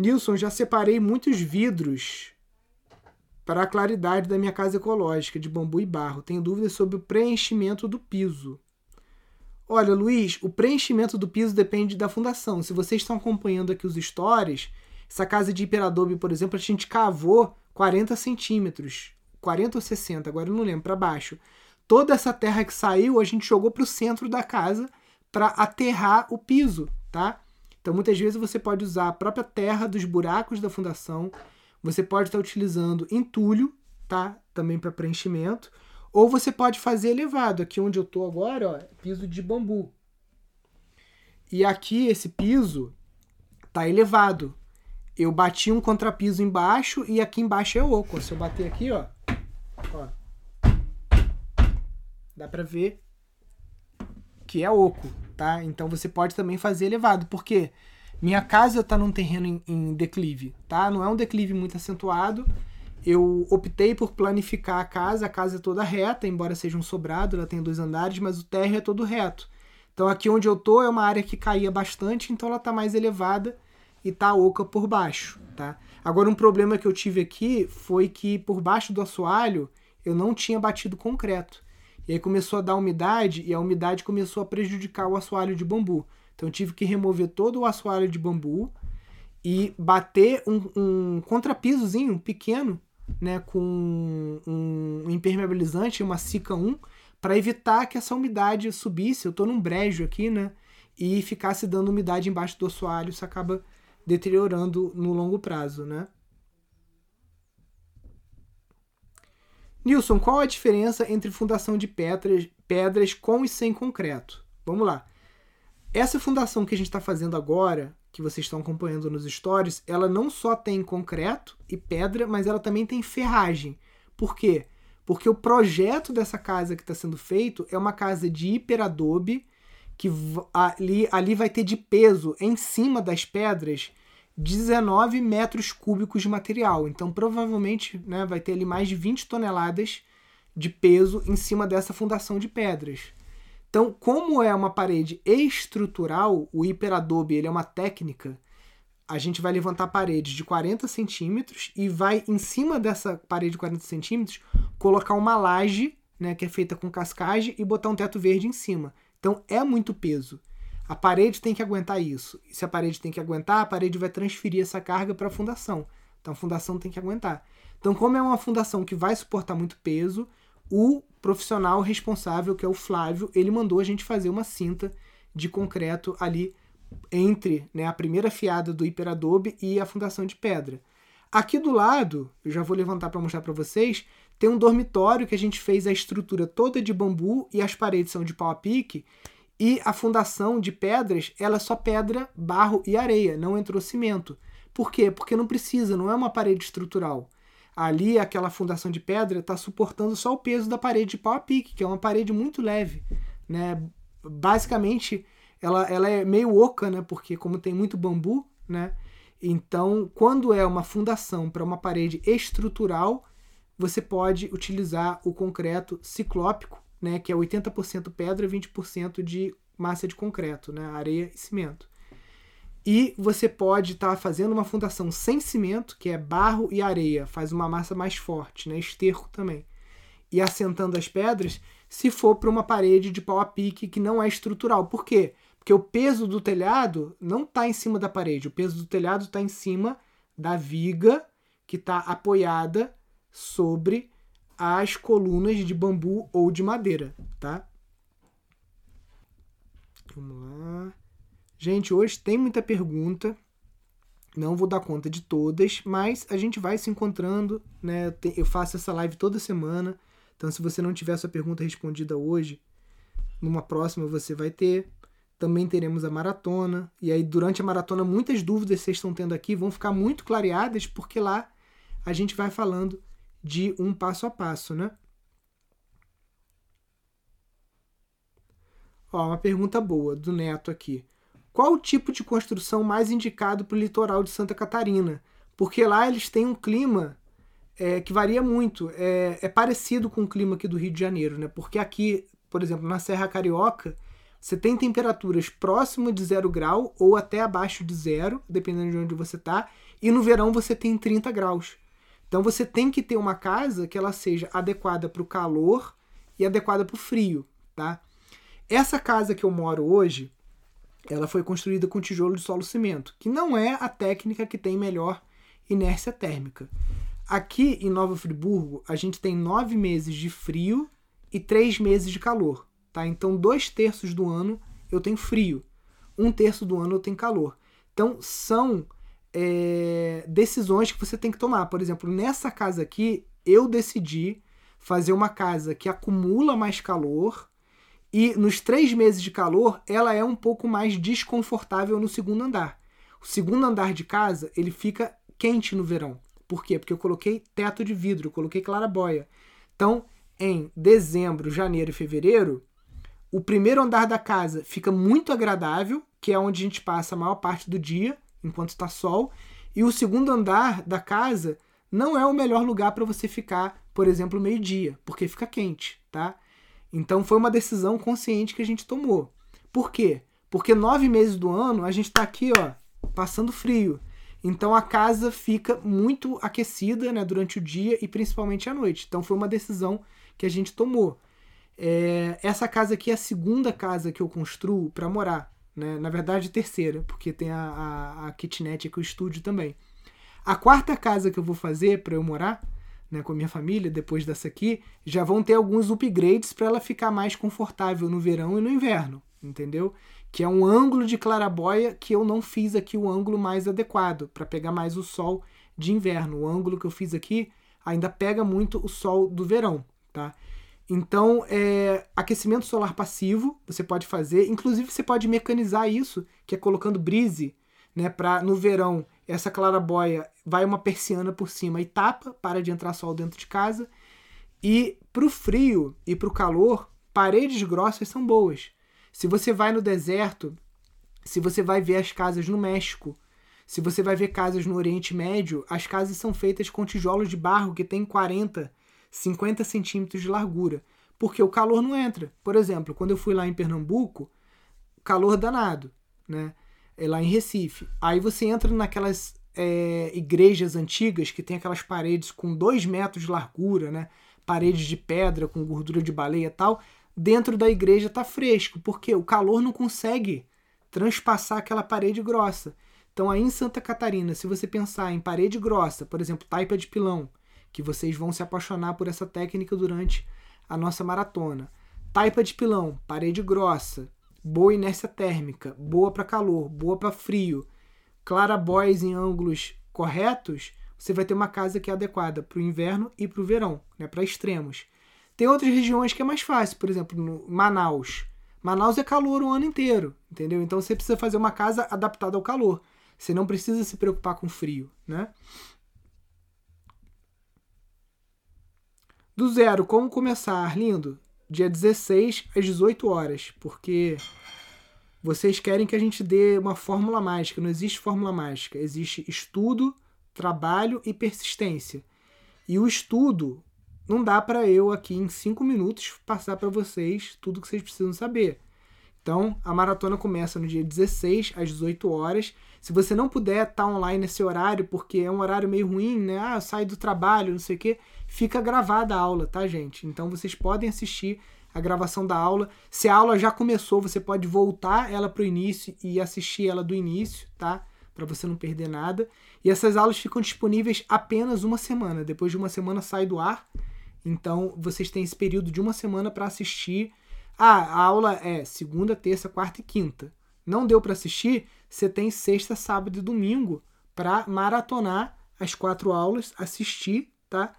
Nilson, já separei muitos vidros para a claridade da minha casa ecológica de bambu e barro. Tenho dúvidas sobre o preenchimento do piso. Olha, Luiz, o preenchimento do piso depende da fundação. Se vocês estão acompanhando aqui os stories, essa casa de hiperadobe, por exemplo, a gente cavou 40 centímetros, 40 ou 60, agora eu não lembro, para baixo. Toda essa terra que saiu, a gente jogou para o centro da casa para aterrar o piso, tá? Então, muitas vezes você pode usar a própria terra dos buracos da fundação você pode estar utilizando entulho, tá? Também para preenchimento. Ou você pode fazer elevado. Aqui onde eu estou agora, ó, piso de bambu. E aqui esse piso tá elevado. Eu bati um contrapiso embaixo e aqui embaixo é oco. Se eu bater aqui, ó, ó dá para ver que é oco, tá? Então você pode também fazer elevado, porque minha casa está num terreno em, em, declive, tá? Não é um declive muito acentuado. Eu optei por planificar a casa, a casa é toda reta, embora seja um sobrado, ela tem dois andares, mas o térreo é todo reto. Então aqui onde eu tô é uma área que caía bastante, então ela está mais elevada e tá oca por baixo, tá? Agora um problema que eu tive aqui foi que por baixo do assoalho eu não tinha batido concreto. E aí começou a dar umidade e a umidade começou a prejudicar o assoalho de bambu. Então tive que remover todo o assoalho de bambu e bater um, um contrapisozinho pequeno, né, com um impermeabilizante, uma Sica 1, para evitar que essa umidade subisse. Eu estou num brejo aqui, né, e ficasse dando umidade embaixo do assoalho, isso acaba deteriorando no longo prazo, né? Nilson, qual a diferença entre fundação de pedras, pedras com e sem concreto? Vamos lá. Essa fundação que a gente está fazendo agora, que vocês estão acompanhando nos stories, ela não só tem concreto e pedra, mas ela também tem ferragem. Por quê? Porque o projeto dessa casa que está sendo feito é uma casa de hiperadobe, que ali, ali vai ter de peso em cima das pedras 19 metros cúbicos de material. Então, provavelmente, né, vai ter ali mais de 20 toneladas de peso em cima dessa fundação de pedras. Então, como é uma parede estrutural, o hiperadobe ele é uma técnica. A gente vai levantar paredes de 40 centímetros e vai, em cima dessa parede de 40 centímetros, colocar uma laje, né, que é feita com cascagem, e botar um teto verde em cima. Então, é muito peso. A parede tem que aguentar isso. E se a parede tem que aguentar, a parede vai transferir essa carga para a fundação. Então, a fundação tem que aguentar. Então, como é uma fundação que vai suportar muito peso, o profissional responsável, que é o Flávio, ele mandou a gente fazer uma cinta de concreto ali entre né, a primeira fiada do hiperadobe e a fundação de pedra. Aqui do lado, eu já vou levantar para mostrar para vocês, tem um dormitório que a gente fez a estrutura toda de bambu e as paredes são de pau a pique e a fundação de pedras, ela é só pedra, barro e areia, não entrou cimento, Por quê? Porque não precisa, não é uma parede estrutural. Ali, aquela fundação de pedra está suportando só o peso da parede de pau a pique, que é uma parede muito leve. Né? Basicamente, ela, ela é meio oca, né? porque como tem muito bambu, né? então quando é uma fundação para uma parede estrutural, você pode utilizar o concreto ciclópico, né? que é 80% pedra e 20% de massa de concreto, né? areia e cimento. E você pode estar tá fazendo uma fundação sem cimento, que é barro e areia, faz uma massa mais forte, né? esterco também. E assentando as pedras, se for para uma parede de pau a pique que não é estrutural. Por quê? Porque o peso do telhado não está em cima da parede, o peso do telhado está em cima da viga que está apoiada sobre as colunas de bambu ou de madeira, tá? Vamos lá. Gente, hoje tem muita pergunta. Não vou dar conta de todas, mas a gente vai se encontrando, né? Eu faço essa live toda semana. Então, se você não tiver sua pergunta respondida hoje, numa próxima você vai ter. Também teremos a maratona. E aí, durante a maratona, muitas dúvidas que vocês estão tendo aqui vão ficar muito clareadas, porque lá a gente vai falando de um passo a passo, né? Ó, uma pergunta boa do Neto aqui. Qual o tipo de construção mais indicado para o litoral de Santa Catarina? Porque lá eles têm um clima é, que varia muito. É, é, parecido com o clima aqui do Rio de Janeiro, né? Porque aqui, por exemplo, na Serra Carioca, você tem temperaturas próximas de zero grau ou até abaixo de zero, dependendo de onde você está. E no verão você tem 30 graus. Então você tem que ter uma casa que ela seja adequada para o calor e adequada para o frio, tá? Essa casa que eu moro hoje, ela foi construída com tijolo de solo cimento, que não é a técnica que tem melhor inércia térmica. Aqui em Nova Friburgo, a gente tem nove meses de frio e três meses de calor. Tá? Então, dois terços do ano eu tenho frio, um terço do ano eu tenho calor. Então, são é, decisões que você tem que tomar. Por exemplo, nessa casa aqui, eu decidi fazer uma casa que acumula mais calor e nos três meses de calor, ela é um pouco mais desconfortável no segundo andar. O segundo andar de casa, ele fica quente no verão. Por quê? Porque eu coloquei teto de vidro, eu coloquei clarabóia. Então, em dezembro, janeiro e fevereiro, o primeiro andar da casa fica muito agradável, que é onde a gente passa a maior parte do dia, enquanto está sol. E o segundo andar da casa não é o melhor lugar para você ficar, por exemplo, meio-dia, porque fica quente, tá? Então foi uma decisão consciente que a gente tomou. Por quê? Porque nove meses do ano a gente está aqui, ó, passando frio. Então a casa fica muito aquecida né, durante o dia e principalmente à noite. Então foi uma decisão que a gente tomou. É, essa casa aqui é a segunda casa que eu construo para morar. Né? Na verdade, terceira, porque tem a, a, a kitnet aqui, o estúdio também. A quarta casa que eu vou fazer para eu morar né, com a minha família, depois dessa aqui, já vão ter alguns upgrades para ela ficar mais confortável no verão e no inverno, entendeu? Que é um ângulo de clarabóia que eu não fiz aqui o ângulo mais adequado para pegar mais o sol de inverno. O ângulo que eu fiz aqui ainda pega muito o sol do verão, tá? Então, é, aquecimento solar passivo você pode fazer, inclusive você pode mecanizar isso, que é colocando brise, né, para no verão essa clarabóia vai uma persiana por cima e tapa, para de entrar sol dentro de casa. E para o frio e para o calor, paredes grossas são boas. Se você vai no deserto, se você vai ver as casas no México, se você vai ver casas no Oriente Médio, as casas são feitas com tijolos de barro que tem 40, 50 centímetros de largura, porque o calor não entra. Por exemplo, quando eu fui lá em Pernambuco, calor danado, né? É lá em Recife. Aí você entra naquelas é, igrejas antigas que tem aquelas paredes com dois metros de largura, né? Paredes de pedra com gordura de baleia e tal. Dentro da igreja tá fresco, porque o calor não consegue transpassar aquela parede grossa. Então aí em Santa Catarina, se você pensar em parede grossa, por exemplo, taipa de pilão, que vocês vão se apaixonar por essa técnica durante a nossa maratona. Taipa de pilão, parede grossa, boa inércia térmica, boa para calor, boa para frio, clarabóias em ângulos corretos, você vai ter uma casa que é adequada para o inverno e para o verão, né, para extremos. Tem outras regiões que é mais fácil, por exemplo, no Manaus. Manaus é calor o ano inteiro, entendeu? Então você precisa fazer uma casa adaptada ao calor. Você não precisa se preocupar com frio, né? Do zero, como começar, lindo? Dia 16 às 18 horas, porque vocês querem que a gente dê uma fórmula mágica. Não existe fórmula mágica. Existe estudo, trabalho e persistência. E o estudo não dá para eu aqui em cinco minutos passar para vocês tudo que vocês precisam saber. Então, a maratona começa no dia 16 às 18 horas. Se você não puder estar tá online nesse horário, porque é um horário meio ruim, né? Ah, sai do trabalho, não sei o quê, fica gravada a aula, tá, gente? Então vocês podem assistir a gravação da aula. Se a aula já começou, você pode voltar ela para o início e assistir ela do início, tá? Para você não perder nada. E essas aulas ficam disponíveis apenas uma semana. Depois de uma semana sai do ar. Então vocês têm esse período de uma semana para assistir ah, a aula é segunda, terça, quarta e quinta. Não deu para assistir? Você tem sexta, sábado e domingo para maratonar as quatro aulas, assistir, tá?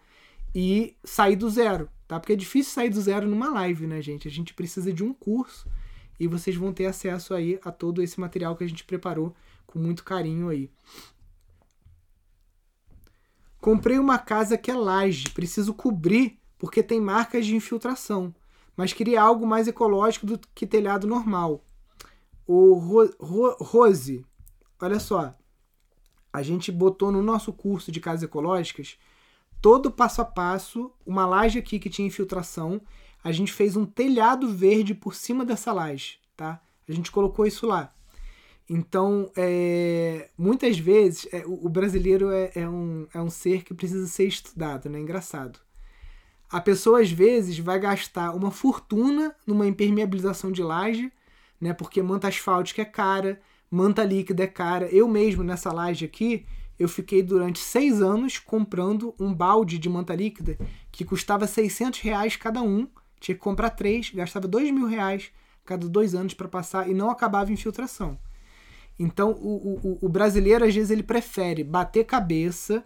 E sair do zero, tá? Porque é difícil sair do zero numa live, né, gente? A gente precisa de um curso e vocês vão ter acesso aí a todo esse material que a gente preparou com muito carinho aí. Comprei uma casa que é laje, preciso cobrir porque tem marcas de infiltração mas queria algo mais ecológico do que telhado normal. O Ro Ro Rose, olha só, a gente botou no nosso curso de casas ecológicas todo passo a passo, uma laje aqui que tinha infiltração, a gente fez um telhado verde por cima dessa laje, tá? A gente colocou isso lá. Então, é, muitas vezes, é, o, brasileiro é, é, um, é um ser que precisa ser estudado, né? Engraçado. A pessoa às vezes vai gastar uma fortuna numa impermeabilização de laje, né? Porque manta asfáltica é cara, manta líquida é cara. Eu mesmo nessa laje aqui, eu fiquei durante seis anos comprando um balde de manta líquida que custava 600 reais cada um. Tinha que comprar três, gastava dois mil reais cada dois anos para passar e não acabava infiltração. Então o, o, o brasileiro às vezes ele prefere bater cabeça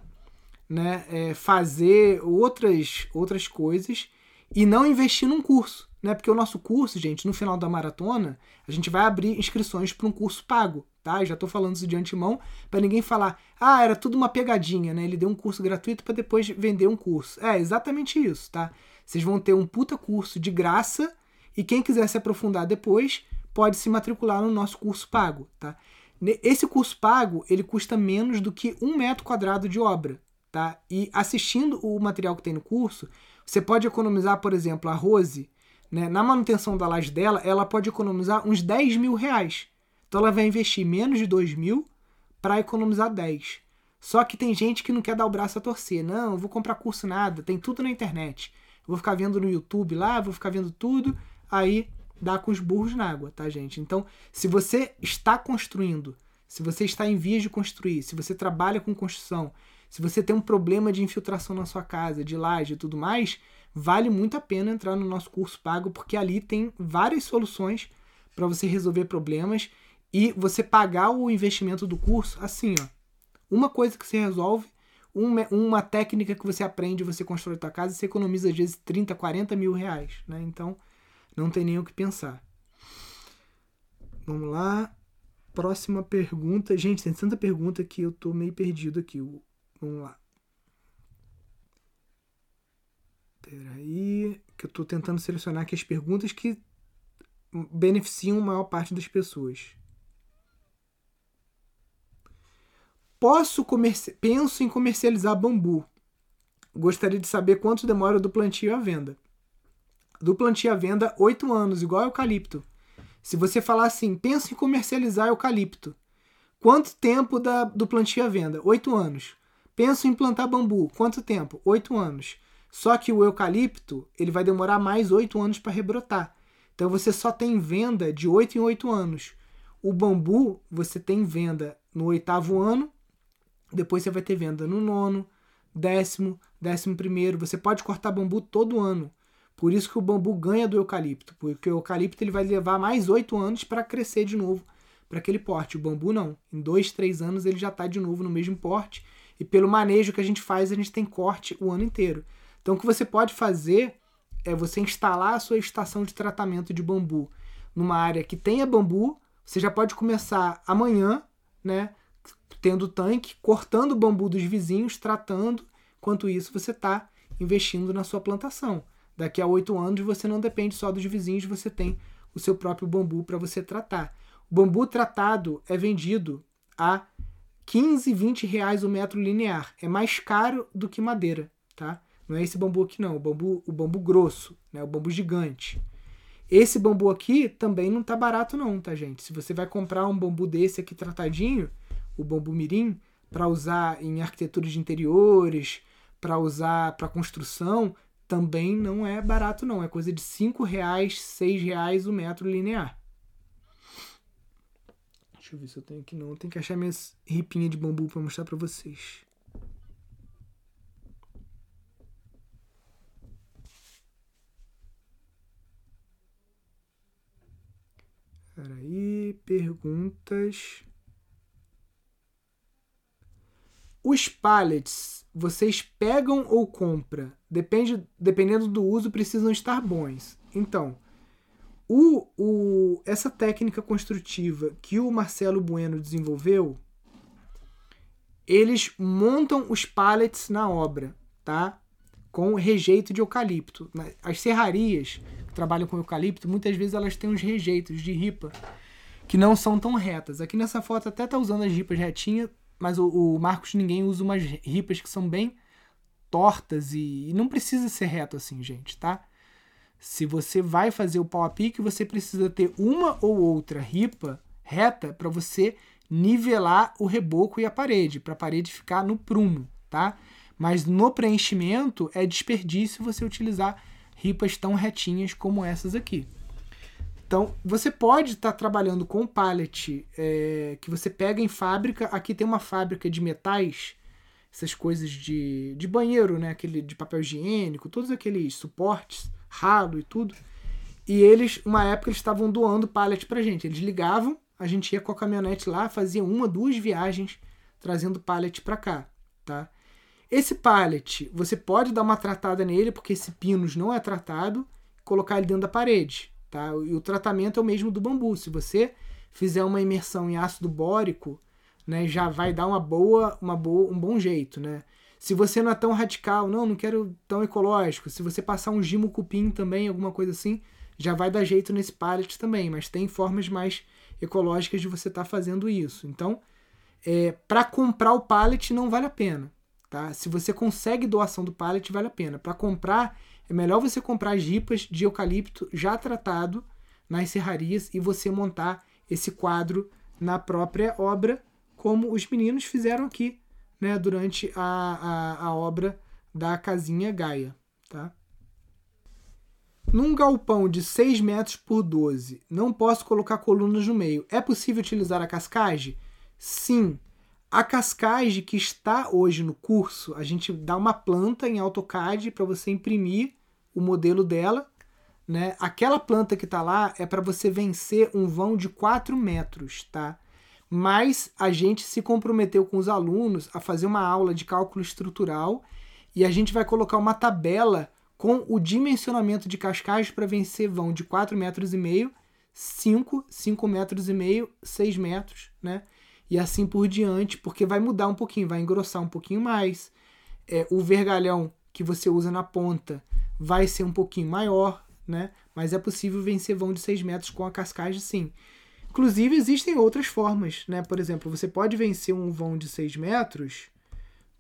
né, é, fazer outras, outras coisas e não investir num curso. Né? Porque o nosso curso, gente, no final da maratona, a gente vai abrir inscrições para um curso pago. Tá? já estou falando isso de antemão para ninguém falar, ah, era tudo uma pegadinha, né? Ele deu um curso gratuito para depois vender um curso. É exatamente isso, tá? Vocês vão ter um puta curso de graça e quem quiser se aprofundar depois pode se matricular no nosso curso pago, tá? Esse curso pago ele custa menos do que um metro quadrado de obra, Tá? E assistindo o material que tem no curso, você pode economizar, por exemplo, a Rose, né, na manutenção da laje dela, ela pode economizar uns 10 mil reais. Então ela vai investir menos de 2 mil para economizar 10. Só que tem gente que não quer dar o braço a torcer. Não, eu vou comprar curso nada, tem tudo na internet. Eu vou ficar vendo no YouTube lá, vou ficar vendo tudo, aí dá com os burros na água, tá, gente? Então, se você está construindo, se você está em vias de construir, se você trabalha com construção, se você tem um problema de infiltração na sua casa, de laje e tudo mais, vale muito a pena entrar no nosso curso pago, porque ali tem várias soluções para você resolver problemas e você pagar o investimento do curso assim, ó. Uma coisa que você resolve, uma, uma técnica que você aprende, você constrói a sua casa, você economiza às vezes 30, 40 mil reais, né? Então, não tem nem o que pensar. Vamos lá. Próxima pergunta. Gente, tem tanta pergunta que eu tô meio perdido aqui. Vamos lá. Peraí, que eu estou tentando selecionar aqui as perguntas que beneficiam a maior parte das pessoas. Posso comerci... penso em comercializar bambu. Gostaria de saber quanto demora do plantio à venda. Do plantio à venda, 8 anos, igual eucalipto. Se você falar assim, penso em comercializar eucalipto. Quanto tempo da, do plantio à venda? 8 anos. Penso em plantar bambu. Quanto tempo? Oito anos. Só que o eucalipto ele vai demorar mais oito anos para rebrotar. Então você só tem venda de oito em oito anos. O bambu você tem venda no oitavo ano, depois você vai ter venda no nono, décimo, décimo primeiro. Você pode cortar bambu todo ano. Por isso que o bambu ganha do eucalipto, porque o eucalipto ele vai levar mais oito anos para crescer de novo para aquele porte. O bambu não. Em dois, três anos ele já está de novo no mesmo porte e pelo manejo que a gente faz, a gente tem corte o ano inteiro. Então, o que você pode fazer é você instalar a sua estação de tratamento de bambu numa área que tenha bambu. Você já pode começar amanhã, né? tendo tanque, cortando o bambu dos vizinhos, tratando. Enquanto isso, você está investindo na sua plantação. Daqui a oito anos, você não depende só dos vizinhos, você tem o seu próprio bambu para você tratar. O bambu tratado é vendido a 15, 20 reais o metro linear. É mais caro do que madeira, tá? Não é esse bambu aqui não, o bambu, o bambu grosso, né? O bambu gigante. Esse bambu aqui também não tá barato não, tá, gente? Se você vai comprar um bambu desse aqui tratadinho, o bambu mirim, para usar em arquitetura de interiores, para usar para construção, também não é barato não. É coisa de 5 reais, 6 reais o metro linear. Deixa eu ver se eu tenho aqui não. Tem que achar minhas ripinhas de bambu para mostrar para vocês. Peraí, perguntas. Os pallets, vocês pegam ou compra? Depende, dependendo do uso, precisam estar bons. Então, o, o, essa técnica construtiva que o Marcelo Bueno desenvolveu, eles montam os pallets na obra, tá? Com rejeito de eucalipto. As serrarias trabalham com eucalipto, muitas vezes elas têm uns rejeitos de ripa que não são tão retas. Aqui nessa foto até tá usando as ripas retinhas, mas o, o Marcos ninguém usa umas ripas que são bem tortas e, e, não precisa ser reto assim, gente, tá? Se você vai fazer o pau a pique, você precisa ter uma ou outra ripa reta para você nivelar o reboco e a parede, para a parede ficar no prumo, tá? Mas no preenchimento é desperdício você utilizar ripas tão retinhas como essas aqui. Então, você pode estar tá trabalhando com pallet é, que você pega em fábrica. Aqui tem uma fábrica de metais, essas coisas de, de banheiro, né? Aquele de papel higiênico, todos aqueles suportes, ralo e tudo. E eles, uma época, eles estavam doando pallet pra gente. Eles ligavam, a gente ia com a caminhonete lá, fazia uma, duas viagens trazendo pallet pra cá, tá? Esse pallet, você pode dar uma tratada nele, porque esse pinus não é tratado, colocar ele dentro da parede, tá? E o tratamento é o mesmo do bambu. Se você fizer uma imersão em ácido bórico, né, já vai dar uma boa, uma boa, um bom jeito, né? Se você não é tão radical, não, não quero tão ecológico. Se você passar um gimo cupim também, alguma coisa assim, já vai dar jeito nesse pallet também. Mas tem formas mais ecológicas de você estar tá fazendo isso. Então, é, para comprar o pallet não vale a pena. Tá? Se você consegue doação do pallet, vale a pena. Para comprar, é melhor você comprar jipas de eucalipto já tratado nas serrarias e você montar esse quadro na própria obra, como os meninos fizeram aqui né, durante a, a, a obra da casinha Gaia. Tá? Num galpão de 6 metros por 12, não posso colocar colunas no meio. É possível utilizar a cascagem? Sim, a cascagem que está hoje no curso, a gente dá uma planta em AutoCAD para você imprimir o modelo dela. Né? Aquela planta que está lá é para você vencer um vão de 4 metros, tá? Mas a gente se comprometeu com os alunos a fazer uma aula de cálculo estrutural e a gente vai colocar uma tabela com o dimensionamento de cascagem para vencer vão de 4 metros e meio, 5, 5 metros e meio, 6 metros, né? E assim por diante, porque vai mudar um pouquinho, vai engrossar um pouquinho mais. É, o vergalhão que você usa na ponta vai ser um pouquinho maior, né? Mas é possível vencer vão de 6 metros com a cascagem, sim. Inclusive, existem outras formas, né? Por exemplo, você pode vencer um vão de 6 metros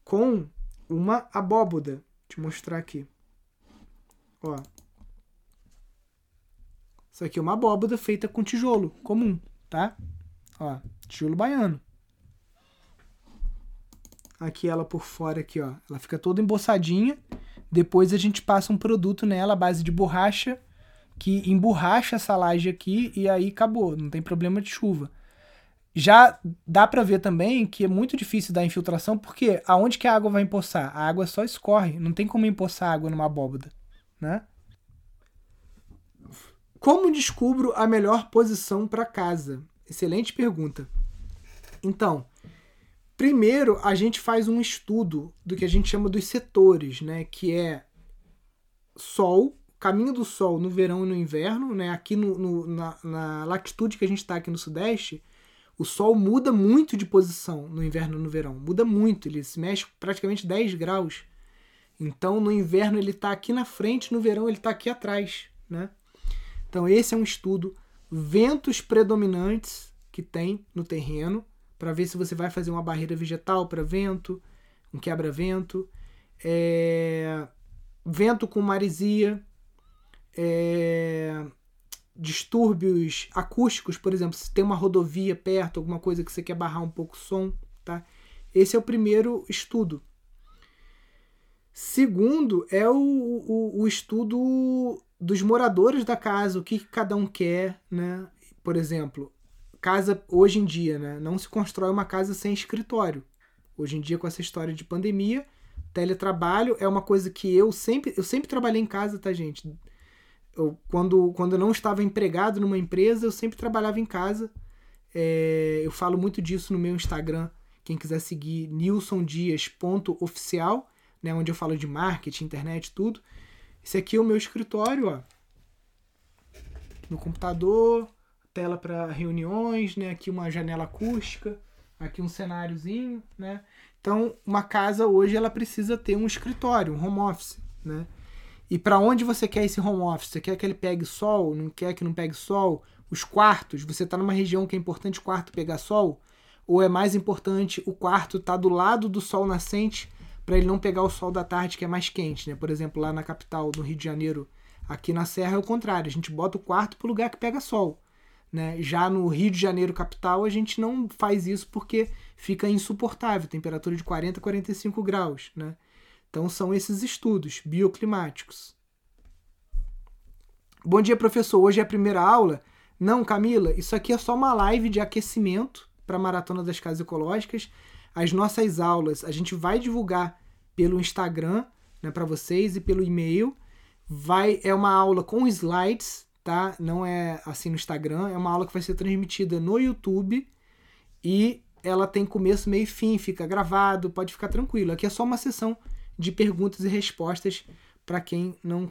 com uma abóboda. Vou te mostrar aqui. Ó. Isso aqui é uma abóboda feita com tijolo comum, tá? Ó, tijolo baiano. Aqui ela por fora aqui, ó. Ela fica toda emboçadinha. Depois a gente passa um produto nela à base de borracha que emborracha essa laje aqui e aí acabou, não tem problema de chuva. Já dá para ver também que é muito difícil da infiltração, porque aonde que a água vai empoçar? A água só escorre, não tem como empoçar água numa abóboda, né? Como descubro a melhor posição para casa? Excelente pergunta. Então, primeiro a gente faz um estudo do que a gente chama dos setores, né? Que é Sol, caminho do Sol no verão e no inverno, né? Aqui no, no na, na, latitude que a gente está aqui no Sudeste, O Sol muda muito de posição no inverno e no verão. Muda muito, ele se mexe praticamente 10 graus. Então, no inverno ele está aqui na frente, no verão ele está aqui atrás. Né? Então, esse é um estudo. Ventos predominantes que tem no terreno, para ver se você vai fazer uma barreira vegetal para vento, um quebra-vento. É... Vento com maresia. É distúrbios acústicos, por exemplo, se tem uma rodovia perto, alguma coisa que você quer barrar um pouco o som, tá? Esse é o primeiro estudo. Segundo é o, o, o estudo dos moradores da casa, o que, cada um quer, né? Por exemplo, casa hoje em dia, né? Não se constrói uma casa sem escritório. Hoje em dia, com essa história de pandemia, teletrabalho é uma coisa que eu sempre, eu sempre trabalhei em casa, tá, gente? eu, quando, quando eu não estava empregado numa empresa, eu sempre trabalhava em casa. É, eu falo muito disso no meu Instagram. Quem quiser seguir, nilsondias.oficial, né, onde eu falo de marketing, internet, tudo. Esse aqui é o meu escritório, ó. No computador, tela para reuniões, né? Aqui uma janela acústica, aqui um cenáriozinho, né? Então, uma casa hoje ela precisa ter um escritório, um home office, né? E para onde você quer esse home office? Você quer que ele pegue sol? Não quer que não pegue sol? Os quartos, você está numa região que é importante o quarto pegar sol? Ou é mais importante o quarto estar tá do lado do sol nascente para ele não pegar o sol da tarde que é mais quente, né? Por exemplo, lá na capital do Rio de Janeiro, aqui na Serra é o contrário, a gente bota o quarto para o lugar que pega sol. Né? Já no Rio de Janeiro capital a gente não faz isso porque fica insuportável, temperatura de 40 a 45 graus, né? Então são esses estudos bioclimáticos. Bom dia, professor. Hoje é a primeira aula? Não, Camila, isso aqui é só uma live de aquecimento para a Maratona das Casas Ecológicas. As nossas aulas a gente vai divulgar pelo Instagram né, para vocês e pelo e-mail. Vai É uma aula com slides, tá? Não é assim no Instagram. É uma aula que vai ser transmitida no YouTube e ela tem começo, meio e fim, fica gravado, pode ficar tranquilo. Aqui é só uma sessão de perguntas e respostas para quem não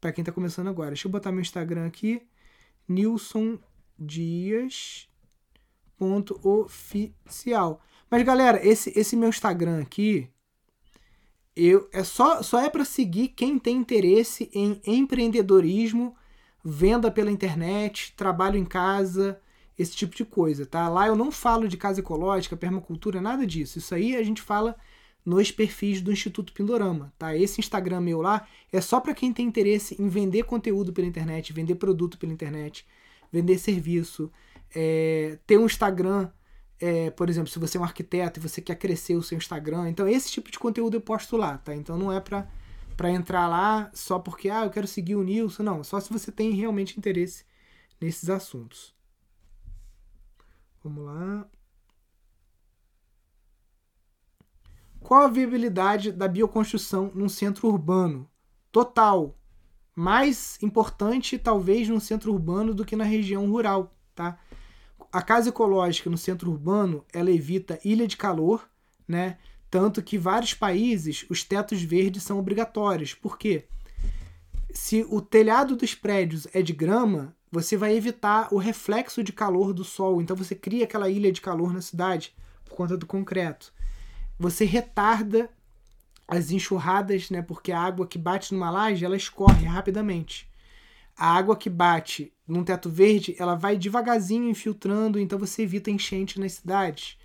para quem está começando agora. Deixa eu botar meu Instagram aqui, Nilson Dias ponto oficial. Mas galera, esse esse meu Instagram aqui eu é só só é para seguir quem tem interesse em empreendedorismo, venda pela internet, trabalho em casa, esse tipo de coisa, tá? Lá eu não falo de casa ecológica, permacultura, nada disso. Isso aí a gente fala nos perfis do Instituto Pindorama, tá? Esse Instagram meu lá é só para quem tem interesse em vender conteúdo pela internet, vender produto pela internet, vender serviço, é, ter um Instagram, é, por exemplo, se você é um arquiteto e você quer crescer o seu Instagram, então esse tipo de conteúdo eu posto lá, tá? Então não é para para entrar lá só porque ah, eu quero seguir o Nilson, não, só se você tem realmente interesse nesses assuntos. Vamos lá. Qual a viabilidade da bioconstrução num centro urbano? Total. Mais importante, talvez, num centro urbano do que na região rural. Tá? A casa ecológica no centro urbano ela evita ilha de calor, né? tanto que vários países os tetos verdes são obrigatórios. Por quê? Se o telhado dos prédios é de grama, você vai evitar o reflexo de calor do sol. Então você cria aquela ilha de calor na cidade por conta do concreto você retarda as enxurradas, né? Porque a água que bate numa laje, ela escorre rapidamente. A água que bate num teto verde, ela vai devagarzinho infiltrando, então você evita enchente nas cidades.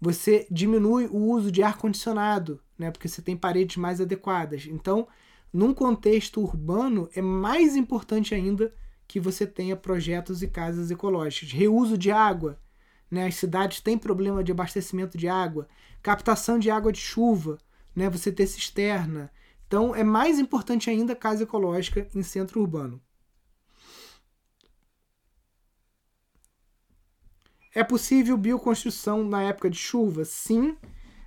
Você diminui o uso de ar condicionado, né? Porque você tem paredes mais adequadas. Então, num contexto urbano, é mais importante ainda que você tenha projetos e casas ecológicas. Reuso de água, né? As cidades têm problema de abastecimento de água, captação de água de chuva, né? Você ter cisterna. Então é mais importante ainda casa ecológica em centro urbano. É possível bioconstrução na época de chuva? Sim.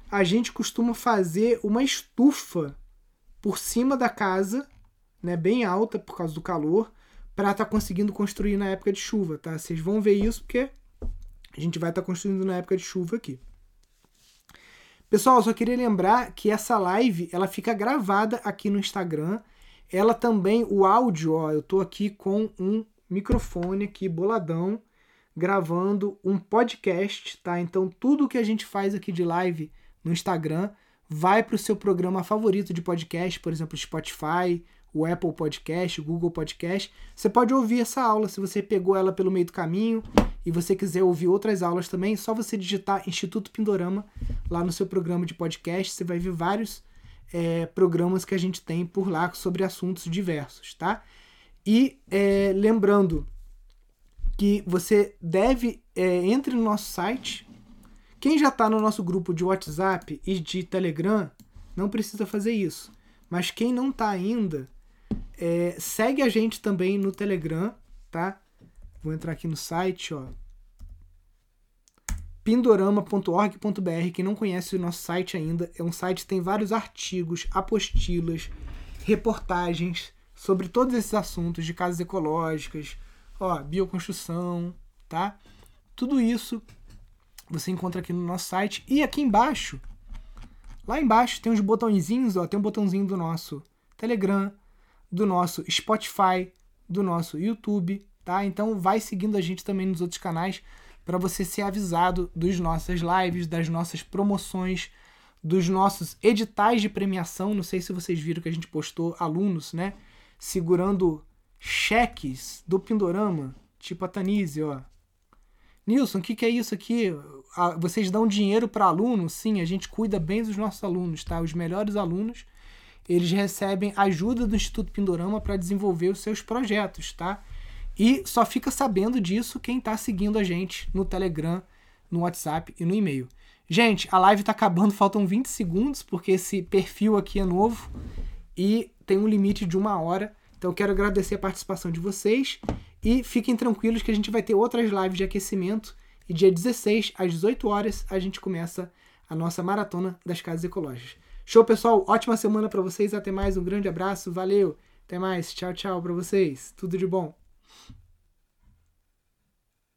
A gente costuma fazer uma estufa por cima da casa, né, bem alta por causa do calor, para estar tá conseguindo construir na época de chuva, tá? Vocês vão ver isso porque a gente vai estar tá construindo na época de chuva aqui. Pessoal, só queria lembrar que essa live ela fica gravada aqui no Instagram. Ela também, o áudio, ó, eu tô aqui com um microfone aqui boladão, gravando um podcast, tá? Então tudo que a gente faz aqui de live no Instagram vai para o seu programa favorito de podcast, por exemplo, Spotify, o Apple Podcast, o Google Podcast. Você pode ouvir essa aula se você pegou ela pelo meio do caminho e você quiser ouvir outras aulas também, só você digitar Instituto Pindorama lá no seu programa de podcast, você vai ver vários é, programas que a gente tem por lá sobre assuntos diversos, tá? E é, lembrando que você deve é, entre no nosso site. Quem já está no nosso grupo de WhatsApp e de Telegram não precisa fazer isso. Mas quem não está ainda, é, segue a gente também no Telegram, tá? Vou entrar aqui no site, ó. Pindorama.org.br. Quem não conhece o nosso site ainda, é um site que tem vários artigos, apostilas, reportagens sobre todos esses assuntos de casas ecológicas, ó, bioconstrução, tá? Tudo isso você encontra aqui no nosso site. E aqui embaixo, lá embaixo tem uns botõezinhos, ó, tem um botãozinho do nosso Telegram, do nosso Spotify, do nosso YouTube, tá? Então vai seguindo a gente também nos outros canais para você ser avisado dos nossas lives, das nossas promoções, dos nossos editais de premiação. Não sei se vocês viram que a gente postou alunos, né, segurando cheques do Pindorama, tipo a Tanise, ó. Nilson, o que, que é isso aqui? Vocês dão dinheiro para alunos? Sim, a gente cuida bem dos nossos alunos, tá? Os melhores alunos eles recebem ajuda do Instituto Pindorama para desenvolver os seus projetos, tá? E só fica sabendo disso quem está seguindo a gente no Telegram, no WhatsApp e no e-mail. Gente, a live está acabando, faltam 20 segundos, porque esse perfil aqui é novo e tem um limite de uma hora. Então, quero agradecer a participação de vocês e fiquem tranquilos que a gente vai ter outras lives de aquecimento. E dia 16, às 18 horas, a gente começa a nossa maratona das casas ecológicas. Show, pessoal. Ótima semana para vocês. Até mais. Um grande abraço. Valeu. Até mais. Tchau, tchau para vocês. Tudo de bom.